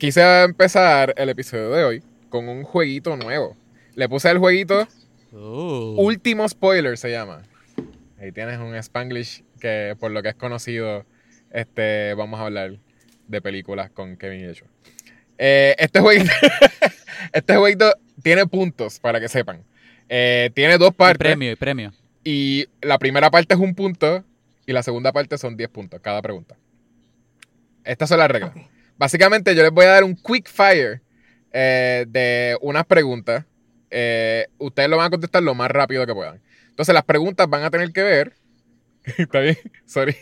quise empezar el episodio de hoy con un jueguito nuevo. Le puse el jueguito Oh. Último Spoiler se llama. Ahí tienes un Spanglish que por lo que es conocido, este, vamos a hablar de películas con Kevin y. Eh, este jueguito, este jueguito tiene puntos para que sepan. Eh, tiene dos Y partes. premio, y premio. Y la primera parte es un punto y la segunda parte son 10 puntos cada pregunta. Estas son las reglas. Básicamente yo les voy a dar un quick fire eh, de unas preguntas. Eh, ustedes lo van a contestar lo más rápido que puedan. Entonces las preguntas van a tener que ver... ¿Está bien? Sorry.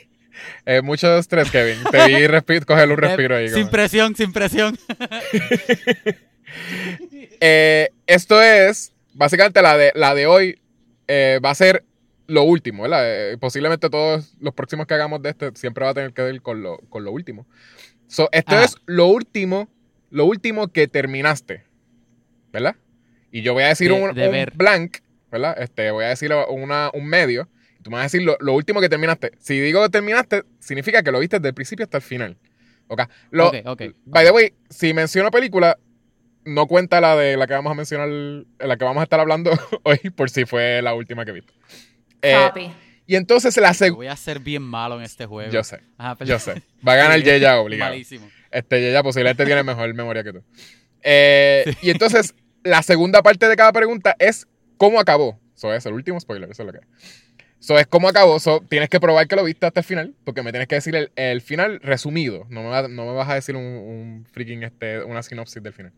Eh, mucho estrés, Kevin. Te vi coger un respiro ahí. Eh, Sin como- presión, sin presión. Eh, esto es, básicamente la de, la de hoy eh, va a ser lo último, ¿verdad? Eh, posiblemente todos los próximos que hagamos de este siempre va a tener que ver con lo, con lo último. So, esto Ajá. es lo último, lo último que terminaste, ¿verdad? Y yo voy a decir De- un, de un blank, ¿verdad? Este, voy a decir una, un medio. Y tú me vas a decir lo, lo último que terminaste. Si digo que terminaste, significa que lo viste desde el principio hasta el final. ¿Ok? Lo, Ok, ok. By the way, si menciono película, no cuenta la de la que vamos a mencionar, la que vamos a estar hablando hoy, por si fue la última que viste. Eh, Copy. Y entonces la segunda. voy a ser bien malo en este juego. Yo sé, Ajá, pero- yo sé. Va a ganar Sí, Yeya obligado. Malísimo. Este Yeya posiblemente tiene mejor memoria que tú. Eh, Y entonces, la segunda parte de cada pregunta es cómo acabó. Eso es el último spoiler, eso es lo que es. Eso es cómo acabó. So, tienes que probar que lo viste hasta el final, porque me tienes que decir el, el final resumido. No me, va- no me vas a decir un, un freaking, este, una sinopsis del final.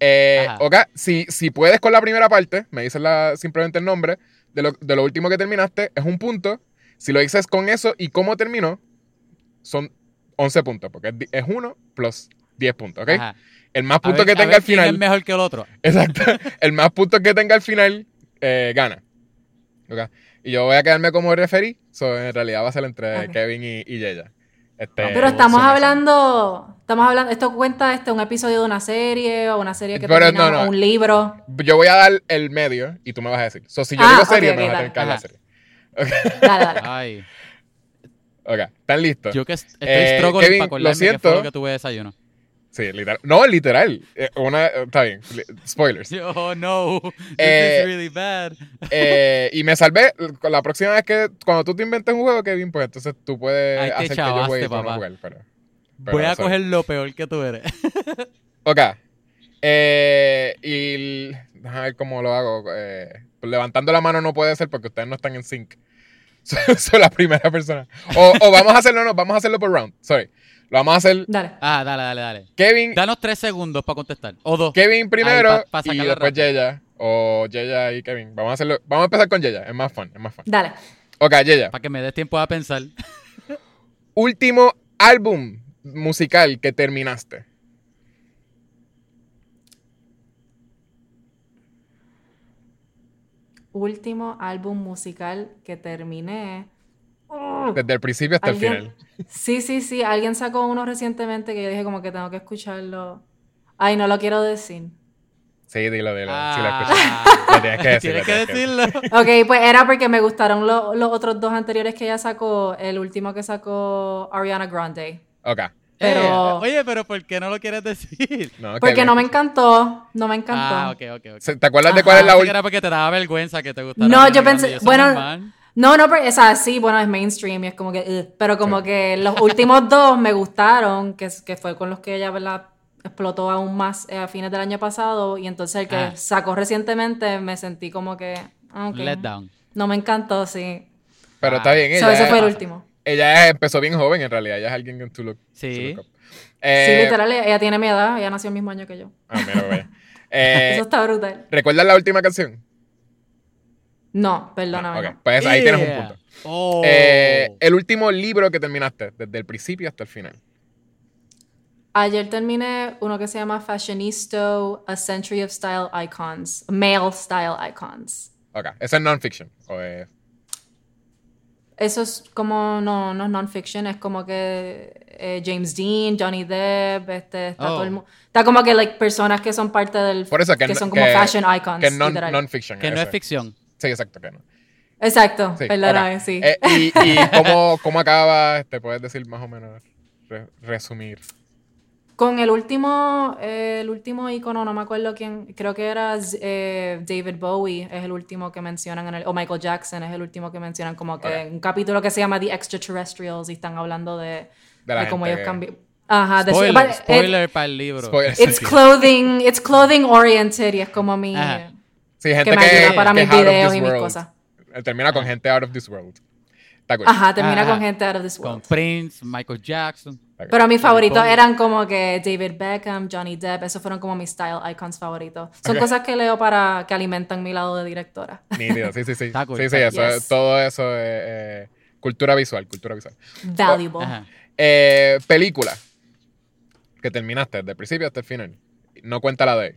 Eh, Ajá. ok, si, si puedes con la primera parte, me dices la, simplemente el nombre de lo, de lo último que terminaste, es un punto. Si lo dices con eso y cómo terminó, son 11 puntos, porque es di- es 1 plus 10 puntos, ¿ok? Ajá. El más puntos ver- que tenga al quién final. es mejor que el otro. Exacto. El más puntos que tenga al final eh, gana. Ok. Y yo voy a quedarme como referí. So, en realidad va a ser entre. Kevin y, y Yeya. Este, Pero estamos hablando, estamos hablando, esto cuenta este un episodio de una serie o una serie que Pero termina, no, no. o un libro. Yo voy a dar el medio y tú me vas a decir. So, si yo Ah, digo serie, ok, me vas a dale. tener que dar la serie. Dale, dale. Ay. Ok. ¿Están listos? Yo que est- estoy Eh, Kevin, para lo fue siento. lo que tuve de desayuno. Sí, literal. No, literal. Eh, Una, está bien. Spoilers. Oh, no. This Eh, is really bad. Eh, y me salvé. La próxima vez que, cuando tú te inventes un juego, Kevin, pues entonces tú puedes Ay, hacer que yo juegue papá. jugar. Pero, pero, Voy a coger lo peor que tú eres. Ok. Eh, y déjame ver cómo lo hago. Eh, levantando la mano no puede ser porque ustedes no están en sync. Soy la primera persona. O, o vamos a hacerlo, no, vamos a hacerlo por round. Sorry. Lo vamos a hacer Dale. Ah, dale, dale, dale. Kevin, Danos tres segundos para contestar. O dos. Kevin primero Ahí, pa- pa y después. Yeya. O Yeya y Kevin. Vamos a hacerlo. Vamos a empezar con Yeya. Es más fun, es más fun. Dale. Ok, Yeya. Para que me des tiempo a pensar. Último álbum musical que terminaste. Último álbum musical que terminé. Oh, Desde el principio hasta el final. Sí, sí, sí. Alguien sacó uno recientemente que yo dije como que tengo que escucharlo. Ay, no lo quiero decir. Sí, dilo, dilo. Ah. Sí, lo escuché. Lo tienes que decir. Tienes que decirlo. Ok, pues era porque me gustaron lo- los otros dos anteriores que ella sacó. El último que sacó Ariana Grande. Ok. Pero- Eh, oye, pero ¿por qué no lo quieres decir? No, Porque no me encantó. No me encantó. Ah, ok, ok, ok. Se- ¿Te acuerdas de cuál es la última? era porque te daba vergüenza que te gustara. No, Ariana yo pensé- bueno, normal. No, no, pero, o sea, sí, bueno, es mainstream y es como que, ugh. pero como Sí. que los últimos dos me gustaron, que, que fue con los que ella, ¿verdad? Explotó aún más eh, a fines del año pasado y entonces el que Ah. sacó recientemente me sentí como que, ah. Let down. No me encantó, sí. Pero Ah. está bien. So, Ella, ese fue el último. ella empezó bien joven en realidad. Ella es alguien que tú lo. Sí. sí, Eh, literal, ella tiene mi edad, ella nació el mismo año que yo. Ah, mira, vaya. Eh, Eso está brutal. ¿Recuerdas la última canción? No, perdóname. Ok, no. pues ahí tienes un punto. Oh. Eh, el último libro que terminaste, desde el principio hasta el final. Ayer terminé uno que se llama Fashionista, A Century of Style Icons, Male Style Icons. Ok, eso es non-fiction. Es- Eso es como, no, no es non-fiction, es como que eh, James Dean, Johnny Depp, este, está Oh. todo el mu- Está como que like, personas que son parte del... Por eso que, que son como que- fashion icons. Que non- non-fiction. Que no es ficción. Sí, exacto, que no. Exacto, Sí, perdóname, ok. sí. Eh, y y cómo, cómo acaba, te puedes decir más o menos, re- resumir. Con el último, eh, el último icono, no me acuerdo quién, creo que era eh, David Bowie, es el último que mencionan en el, o Michael Jackson es el último que mencionan como que Ok. en un capítulo que se llama The Extraterrestrials y están hablando de, De de cómo ellos que- cambian. Ajá, de Spoiler, it- spoiler para el libro. Spoiler. it's clothing, it's clothing oriented y es como mi Ajá. Sí, gente que me ayuda que, para que mis videos y mis world. cosas. Eh, Termina con gente out of this world. Ajá, termina Ajá. con gente out of this Con world. Prince, Michael Jackson. Pero mis favoritos eran como que David Beckham, Johnny Depp, esos fueron como mis style icons favoritos. Son cosas que leo para que alimentan mi lado de directora. Nítido, sí, sí, sí. Está cool, sí, sí, eso, cool. es- todo eso es eh, cultura visual, cultura visual. Valuable. Ajá. Eh, película que terminaste desde el principio hasta el final. No cuenta la de ahí.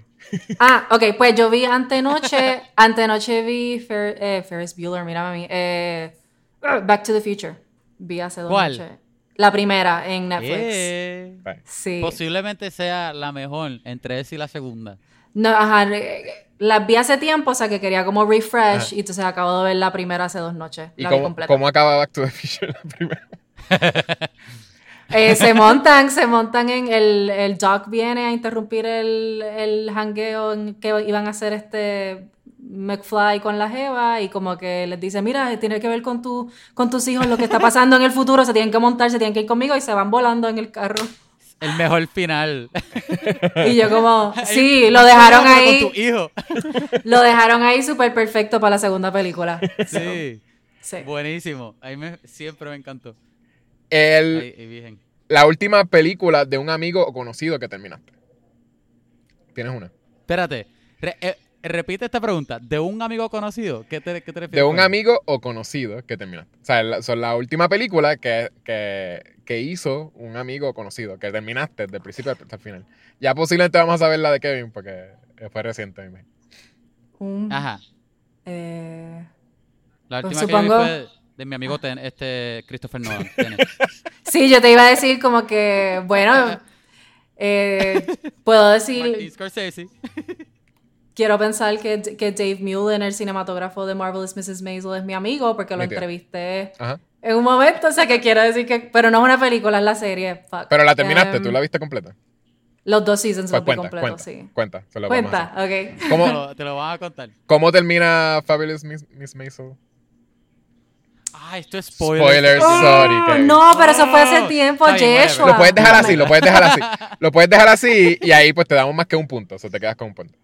Ah, ok, pues yo vi antenoche, antenoche vi Fer- eh, Ferris Bueller, mírame a mí, eh, Back to the Future. Vi hace dos ¿Cuál? noches. La primera en Netflix. Eh. Sí. Posiblemente sea la mejor entre esa y la segunda. No, ajá, las vi hace tiempo, o sea que quería como refresh y entonces acabo de ver la primera hace dos noches. ¿Y La vi completa. cómo acaba Back to the Future la primera? Eh, se montan, se montan en el, el Doc viene a interrumpir el, el hangueo en que iban a hacer este McFly con la Jeva y como que les dice, mira, tiene que ver con tu, con tus hijos lo que está pasando en el futuro, se tienen que montar, se tienen que ir conmigo y se van volando en el carro. El mejor final. Y yo como, sí, lo dejaron Con ahí, tu hijo. lo dejaron ahí súper perfecto para la segunda película. Sí. Sí. Buenísimo. A mí me- siempre me encantó. El, la última película de un amigo o conocido que terminaste. ¿Tienes una? Espérate. Re- eh, repite esta pregunta. ¿De un amigo conocido? ¿Qué te, qué te refieres? De un amigo o conocido que terminaste. O sea, la, son la última película que, que, que hizo un amigo o conocido, que terminaste desde el principio hasta el final. Ya posiblemente vamos a saber la de Kevin porque fue reciente. Un- Ajá. eh, La Pues última que vi supongo- fue de mi amigo Ten- este Christopher Nolan. Tenet. Sí, yo te iba a decir como que, bueno, eh, puedo Martin decir, Scorsese. quiero pensar que, que Dave Mullen, el cinematógrafo de Marvelous Mrs. Maisel, es mi amigo porque lo entrevisté Ajá. en un momento, o sea que quiero decir que, pero no es una película, es la serie. fuck. Pero la terminaste, Em, tú la viste completa. Los dos seasons Pues cuenta, completos, cuenta, sí. cuenta. se lo vamos a Cuenta, hacer. ok. Te ¿Cómo, lo, te lo van a contar. ¿Cómo termina Fabulous Miss, Miss Maisel? Ah, esto es spoiler. Spoilers, Oh, sorry. Kevin. no, pero eso fue hace Oh, tiempo, bien, Yeshua. Lo puedes dejar así, lo puedes dejar así. Lo puedes dejar así y ahí pues te damos más que un punto. O sea, te quedas con un punto.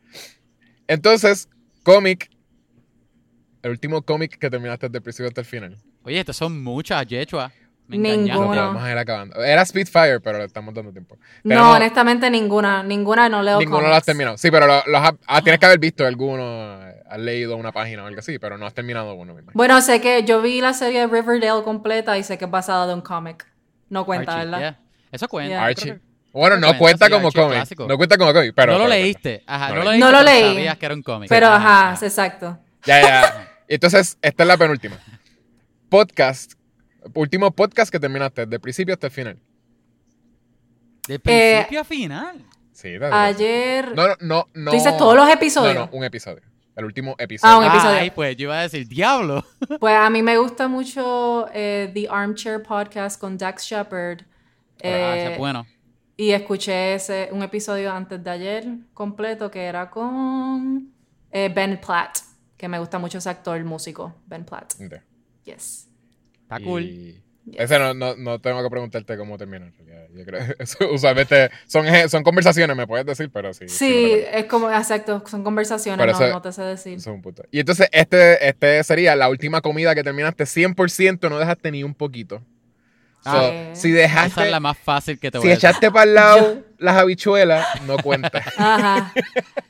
Entonces, cómic. El último cómic que terminaste desde el principio hasta el final. Oye, estas son muchas, Yechua. Me engañaron. Bueno. podemos ir acabando. Era Spitfire, pero le estamos dando tiempo. No, honestamente ninguna, ninguna no leo Ninguno lo has terminado. Sí, pero lo- los has- ah, tienes que haber visto alguno. Eh, Has leído una página o algo así, pero no has terminado uno, me. Bueno, sé que yo vi la serie Riverdale completa y sé que es basada de un cómic. No cuenta, Archie, ¿verdad? yeah. Eso cuenta. Yeah. Archie. Bueno, no cuenta como cómic. No cuenta como cómic, pero. no lo leíste. Ajá, No no, lo lo leí. leíste. No lo leí. Sabías que era un cómic. Pero Ajá. ajá, exacto. Ya, ya. Entonces, esta es la penúltima. Podcast. Último podcast que terminaste, el principio hasta el final. De principio a final. Sí, Ayer. No, no, no. no ¿Tú dices todos los episodios? No, no, un episodio. El último episodio. Ah, un episodio. Ay, pues yo iba a decir, diablo. Pues a mí me gusta mucho eh, The Armchair Podcast con Dax Shepard. ah, ese Eh, es bueno. y escuché ese, un episodio antes de ayer completo que era con eh, Ben Platt, que me gusta mucho ese actor músico, Ben Platt. Ok. Yes. Está cool. Y Ese no, no, no tengo que preguntarte cómo termina. en realidad. Yo creo eso, usualmente son, son conversaciones, me puedes decir, pero sí. Sí, es como, exacto, son conversaciones, Pero no, eso- no te sé decir. Eso es un punto. Y entonces, este, este sería la última comida que terminaste 100%, no dejaste ni un poquito. So, Ah. si Esa dejaste, es la más fácil que te voy si a decir. echaste para el lado las habichuelas, no cuenta. Ajá.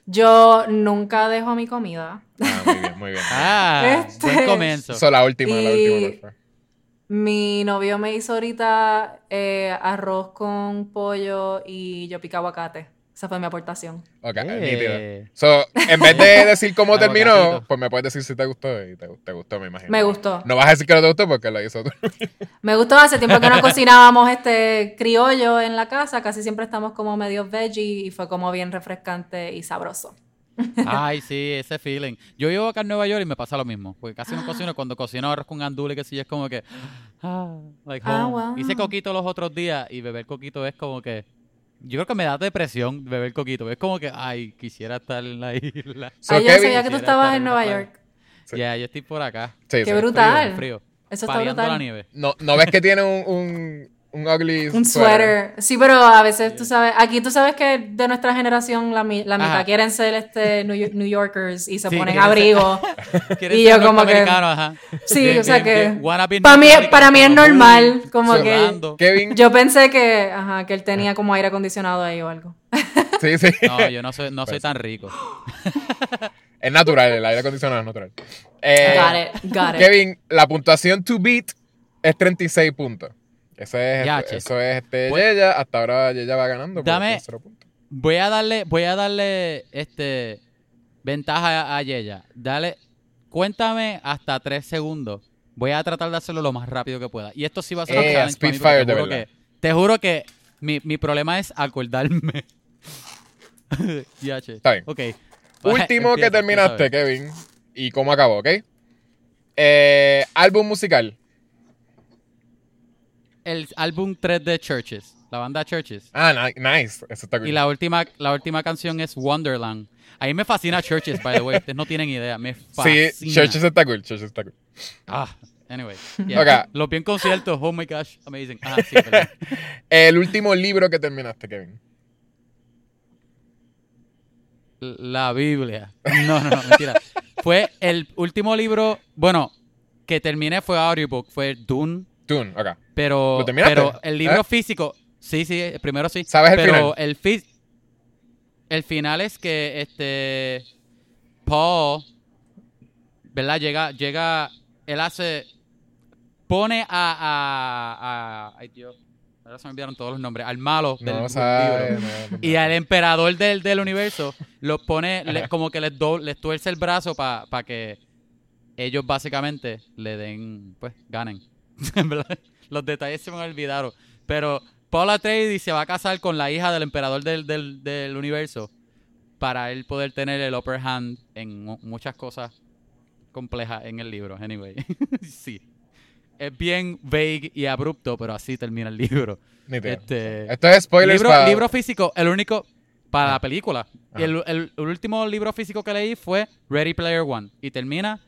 Yo nunca dejo mi comida. Ah, muy bien, muy bien. Ah, Este- buen comienzo. So, la última, la última. ¿cuál fue? Mi novio me hizo ahorita eh, arroz con pollo y yo piqué aguacate. Esa fue mi aportación. Ok, Eh. nítido. So, en vez de decir cómo terminó, pues me puedes decir si te gustó y te, te gustó, me imagino. Me gustó. No vas a decir que no te gustó porque lo hizo tú. Me gustó hace tiempo que no cocinábamos este criollo en la casa. Casi siempre estamos como medio veggie y fue como bien refrescante y sabroso. Ay, sí, ese feeling. Yo vivo acá en Nueva York y me pasa lo mismo. Porque casi no cocino. Cuando cocino arroz con andule, que sí, es como que. Ah, like Ah, home. wow. Hice coquito los otros días y beber coquito es como que. Yo creo que me da depresión beber coquito. Es como que, ay, quisiera estar en la isla. So, Ah, yo Kevin- sabía que tú estabas en Nueva playa. York. Sí. Ya, yo estoy por acá. Sí, Qué sí. brutal. Frío, frío. Eso está brutal. la nieve. No, ¿No ves que tiene un, un, un ugly Un sweater. Sí, pero a veces tú sabes, aquí tú sabes que de nuestra generación la, mi- la mitad Ajá. quieren ser este New, Yo- New Yorkers y se Sí, ponen ser- abrigo. ¿Quieres Y ser yo como que-? Ajá. Sí, o sea que para mí, para mí es normal, como que. Kevin. yo pensé que, ajá, que él tenía como aire acondicionado ahí o algo. Sí, sí. No, yo no soy, no soy Pues. tan rico. Es natural, el aire acondicionado es natural. Eh, Got it, got it. Kevin, la puntuación to beat es 36 puntos. Eso es, Ya, este, eso es este, Pues- Yeya. Hasta ahora Yeya va ganando. por Dame- puntos. Voy a darle, voy a darle este ventaja a, a Yeya. Dale, cuéntame hasta tres segundos. Voy a tratar de hacerlo lo más rápido que pueda. Y esto sí va a ser un Eh, te de juro verdad. que, te juro que mi, mi problema es acordarme. ya, che. Está bien. Ok. Último que terminaste. Kevin. Y cómo acabó, ¿ok? Eh, álbum musical. El álbum 3 de Churches. La banda Churches. Ah, ni- nice. Eso está cool. Y la última, la última canción es Wonderland. A mí me fascina Churches, by the way. Ustedes no tienen idea. Me fascina. Sí, Churches está cool. Churches está cool. Ah, anyway. yeah. Ok. Los bien conciertos, oh my gosh, amazing. Ah, sí. El último libro que terminaste, Kevin. La Biblia. No, no, no, mentira. Fue el último libro, bueno, que terminé fue audiobook, fue Dune, Dune, ok. Pero, pero el libro ¿Eh? físico, sí, sí, primero sí. ¿Sabes el pero final? el fi- el final es que este Paul, ¿verdad? Llega, llega, él hace, pone a, a, a- ay Dios, ahora se me olvidaron todos los nombres, al malo del, No sabe. libro. no- Y al emperador del, del universo los pone, le- como que les, do- les tuerce el brazo para que ellos básicamente le den, pues, ganen. Los detalles se me olvidaron. Pero Paul Atreides se va a casar con la hija del emperador del, del, del universo para él poder tener el upper hand en mu- muchas cosas complejas en el libro. Anyway, sí. Es bien vague y abrupto, pero así termina el libro. Este, Esto es spoilers libro, para... libro físico, el único para Ah. la película. Y el, el- el último libro físico que leí fue Ready Player One. Y termina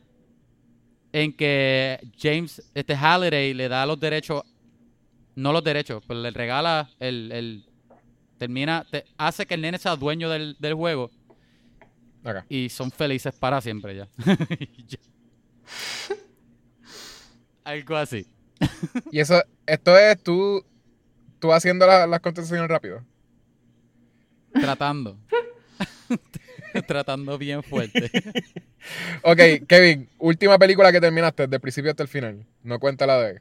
en que James este Halliday le da los derechos, no los derechos, pero le regala el, el- termina, te- hace que el nene sea dueño del, del juego y son felices para siempre ya. Algo así. Y eso, esto es tú, tú haciendo la- las contestaciones rápido. Tratando. Tratando bien fuerte. Ok, Kevin, última película que terminaste, desde el principio hasta el final. No cuenta la de...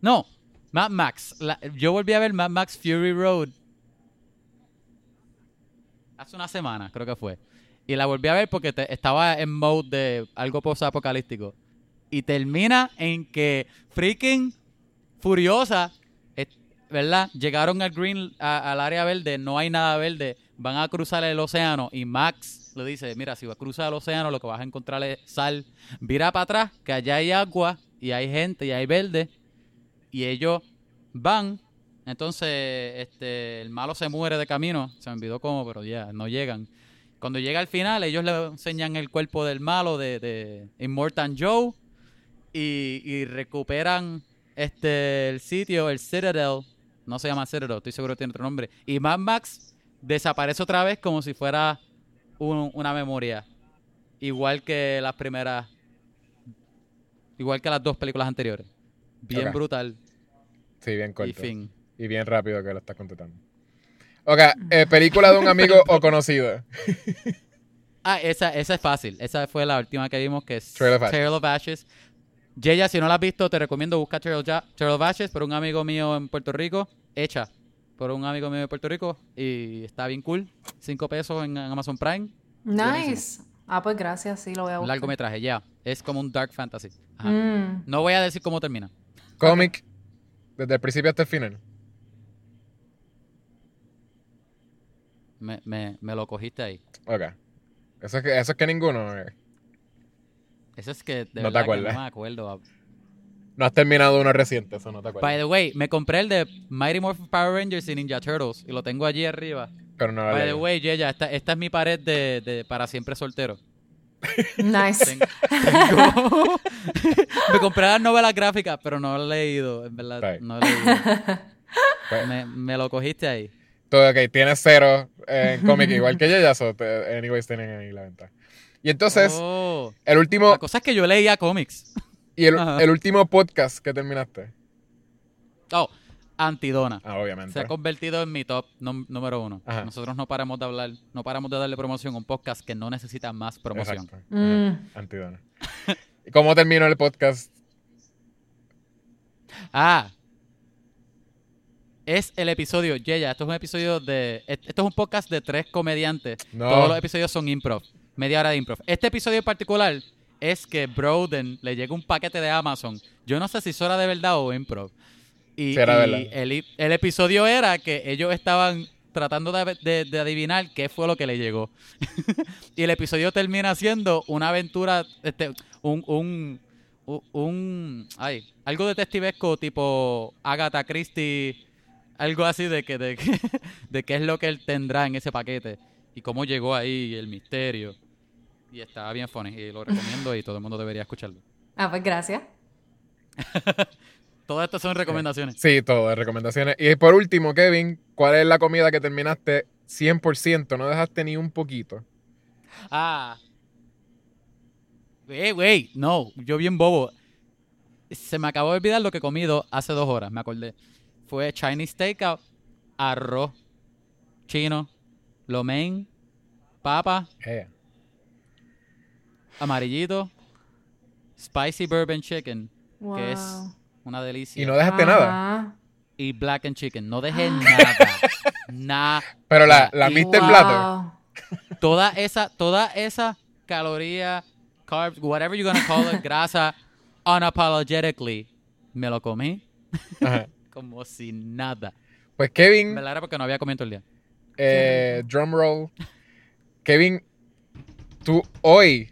No, Mad Max. La- yo volví a ver Mad Max Fury Road hace una semana, creo que fue. Y la volví a ver porque te- estaba en mode de algo post-apocalíptico. Y termina en que freaking Furiosa, ¿verdad? Llegaron al green, a- al área verde, no hay nada verde, van a cruzar el océano y Max le dice, mira, si vas a cruzar el océano lo que vas a encontrar es sal. Vira para atrás, que allá hay agua y hay gente y hay verde. Y ellos van, entonces este, el malo se muere de camino, se me olvidó cómo, pero ya, no llegan. Cuando llega al final, ellos le enseñan el cuerpo del malo de, Immortan Joe y, y recuperan este el sitio, el Citadel. No se llama Citadel, estoy seguro que tiene otro nombre. Y Mad Max desaparece otra vez como si fuera un- una memoria. Igual que las primeras. Igual que las dos películas anteriores. Bien brutal. Sí, bien Y corto. fin. Y bien rápido que lo estás contestando. Ok, eh, película de un amigo o conocido. Ah, esa, esa es fácil. Esa fue la última que vimos, que es Trail of Ashes. Trail of Ashes. Yeya, si no la has visto, te recomiendo buscar of Ja- Trail of Ashes por un amigo mío en Puerto Rico. Hecha por un amigo mío de Puerto Rico. Y está bien cool. Cinco pesos en Amazon Prime. Nice. Ah, pues gracias, sí, lo voy a Un buscar. largometraje, ya. Es como un dark fantasy. Ajá. Mm. No voy a decir cómo termina. Cómic, desde el principio hasta el final. Me, me, me lo cogiste ahí. Ok. Eso es que, eso es que ninguno. Eso es que de No te verdad que acuerdas. no me acuerdo. No has terminado uno reciente, eso no te acuerdas. By the way, me compré el de Mighty Morphin Power Rangers y Ninja Turtles y lo tengo allí arriba. Pero no lo By the way, Yeya, esta, esta es mi pared de, de para siempre soltero. Nice. Ten- tengo- me compré las novelas gráficas, pero no lo he leído, en verdad. Right. No lo he leído. Pues, Me, me lo cogiste ahí. Todo ok, tienes cero en cómic igual que yo, ya so, te- anyways tienen ahí la ventaja. Y entonces, Oh. el último La cosa es que yo leía cómics. y el, el último podcast que terminaste. Oh, Antidona. Ah, obviamente. Se ha convertido en mi top número uno. Ajá. Nosotros no paramos de hablar, no paramos de darle promoción a un podcast que no necesita más promoción. Mm. Antidona. ¿Y cómo terminó el podcast? Ah. Es el episodio, Yeya, esto es un episodio de... et- Esto es un podcast de tres comediantes. No. Todos los episodios son improv. Media hora de improv. Este episodio en particular es que Broden le llega un paquete de Amazon. Yo no sé si eso era de verdad o improv. Y, y verdad. el, el episodio era que ellos estaban tratando de, de- de adivinar qué fue lo que le llegó. y el episodio termina siendo una aventura, este, un, un, un, ay, algo detectivesco tipo Agatha Christie, algo así de que, de, que- de qué es lo que él tendrá en ese paquete y cómo llegó ahí el misterio. Y estaba bien funny y lo recomiendo y todo el mundo debería escucharlo. Ah, pues gracias. Todo esto son recomendaciones. Sí, todo, recomendaciones. Y por último, Kevin, ¿cuál es la comida que terminaste 100%? No dejaste ni un poquito. Ah. Wey, wey, no, yo bien bobo. Se me acabó de olvidar lo que he comido hace dos horas, me acordé. Fue Chinese Takeout, arroz, chino, lo mein, papa, Eh, amarillito, spicy bourbon chicken, Wow. que es una delicia. Y no dejaste nada. Y black and chicken. No dejé nada. nada. Pero la, la Y en plato. Toda esa, toda esa caloría, carbs, whatever you're gonna call it, grasa, unapologetically, me lo comí Ajá. como si nada. Pues Kevin, verdad era porque no había comido todo el día. eh, drum roll. Kevin, tú hoy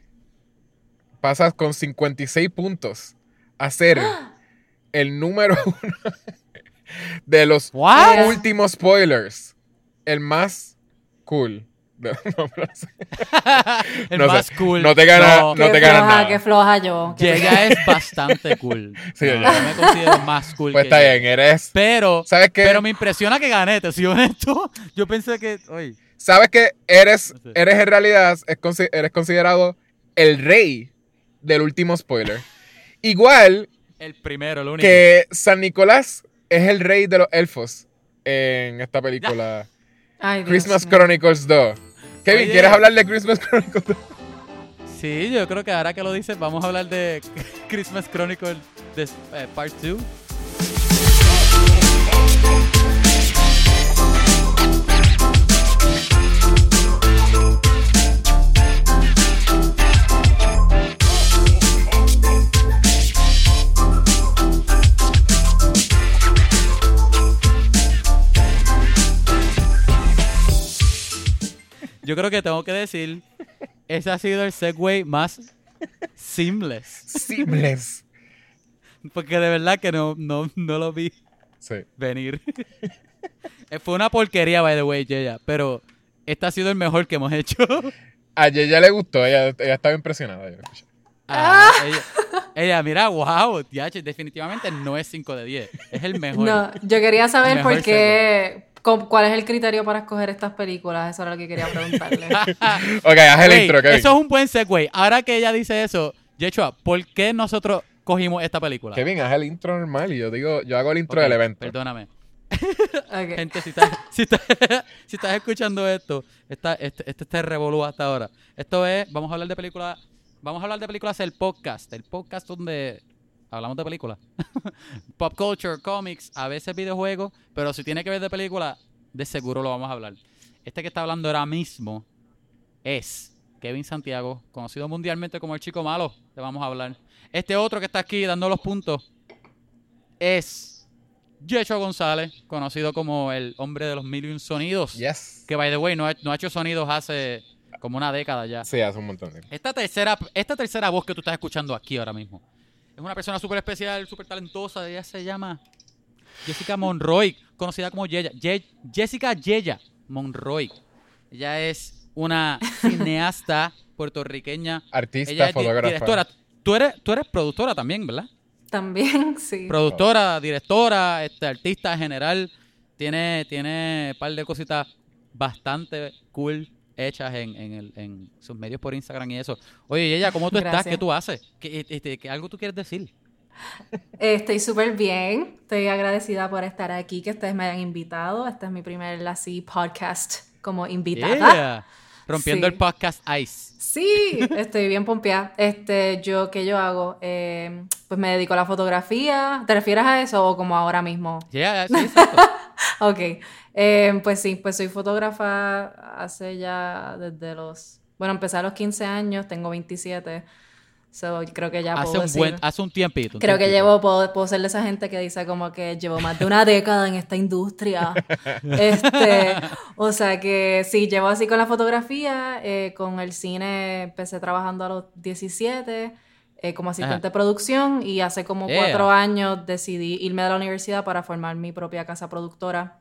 pasas con 56 puntos a ser el número uno de los What? últimos spoilers. El más cool. de- no, no sé. el No sé, más cool. no te gana- No, te ganas floja, nada. qué floja yo. Qué Ella es bastante cool. Sí, yo me considero más cool Pues que está ella. bien, eres. Pero, ¿Sabes qué? pero me impresiona que gané, te soy honesto. Yo pensé que, oye, ¿Sabes que eres, eres en realidad, eres considerado el rey del último spoiler? Igual el primero, el único. que San Nicolás es el rey de los elfos en esta película Ay, Dios Christmas mío. Chronicles 2. Kevin, Oye. ¿quieres hablar de Christmas Chronicles 2? Sí, yo creo que ahora que lo dices, vamos a hablar de Christmas Chronicle de, eh, Part 2. Yo creo que tengo que decir, ese ha sido el segue más seamless. Seamless. Porque de verdad que no, no, no lo vi Sí. venir. Eh, Fue una porquería, by the way, Yeya. Pero este ha sido el mejor que hemos hecho. A ella le gustó, ella, ella estaba impresionada. yo escuché. Ah, ella, ella, mira, wow, definitivamente no es 5 de 10. Es el mejor. No, yo quería saber por qué, cuál es el criterio para escoger estas películas. Eso era lo que quería preguntarle. Ok, haz el Wait, intro, Kevin. eso es un buen segue. Ahora que ella dice eso, Yechua, ¿por qué nosotros cogimos esta película? Kevin, haz el intro normal y yo digo, yo hago el intro del evento. Perdóname. Gente, si estás, si estás, si estás escuchando esto, esta, este, este, este revolú hasta ahora. Esto es, vamos a hablar de películas, vamos a hablar de películas el podcast, el podcast donde hablamos de películas. Pop culture, comics, a veces videojuegos, pero si tiene que ver de película, de seguro lo vamos a hablar. Este que está hablando ahora mismo es Kevin Santiago, conocido mundialmente como el chico malo, le vamos a hablar. Este otro que está aquí dando los puntos es Yecho González, conocido como el hombre de los mil y un sonidos. Yes. Que, by the way, no ha, no ha hecho sonidos hace como una década ya. Sí, hace un montón de Esta tercera, esta tercera voz que tú estás escuchando aquí ahora mismo es una persona súper especial, súper talentosa. Ella se llama Jessica Monroy, conocida como Yeya. Ye- Jessica Yeya Monroy. Ella es una cineasta puertorriqueña. Artista, Ella es di- fotógrafa. directora. Tú eres, tú eres productora también, ¿verdad? También, sí. Productora, directora, este, artista en general. Tiene, tiene un par de cositas bastante cool hechas en, en, el- en sus medios por Instagram y eso. Oye, ella, ¿cómo tú estás? ¿Qué tú haces? ¿Qué, este, qué- algo tú quieres decir? Estoy súper bien. Estoy agradecida por estar aquí, que ustedes me hayan invitado. Este es mi primer así podcast como invitada. Yeah. Rompiendo Sí. el podcast Ice. Sí, estoy bien pompeada. Este, yo, ¿qué yo hago? Eh, pues me dedico a la fotografía. ¿Te refieres a eso o como ahora mismo? Yeah, sí, exacto. Ok. Eh, pues sí, pues soy fotógrafa hace ya desde los... Bueno, empecé a los 15 años, tengo 27. So, creo que ya hace, puedo un decir... buen, hace un tiempito. un Creo que llevo, puedo, puedo ser de esa gente que dice como que llevo más de una década en esta industria. Este, o sea que sí, llevo así con la fotografía, eh, con el cine empecé trabajando a los 17 eh, como asistente de producción y hace como Yeah. cuatro años decidí irme de la universidad para formar mi propia casa productora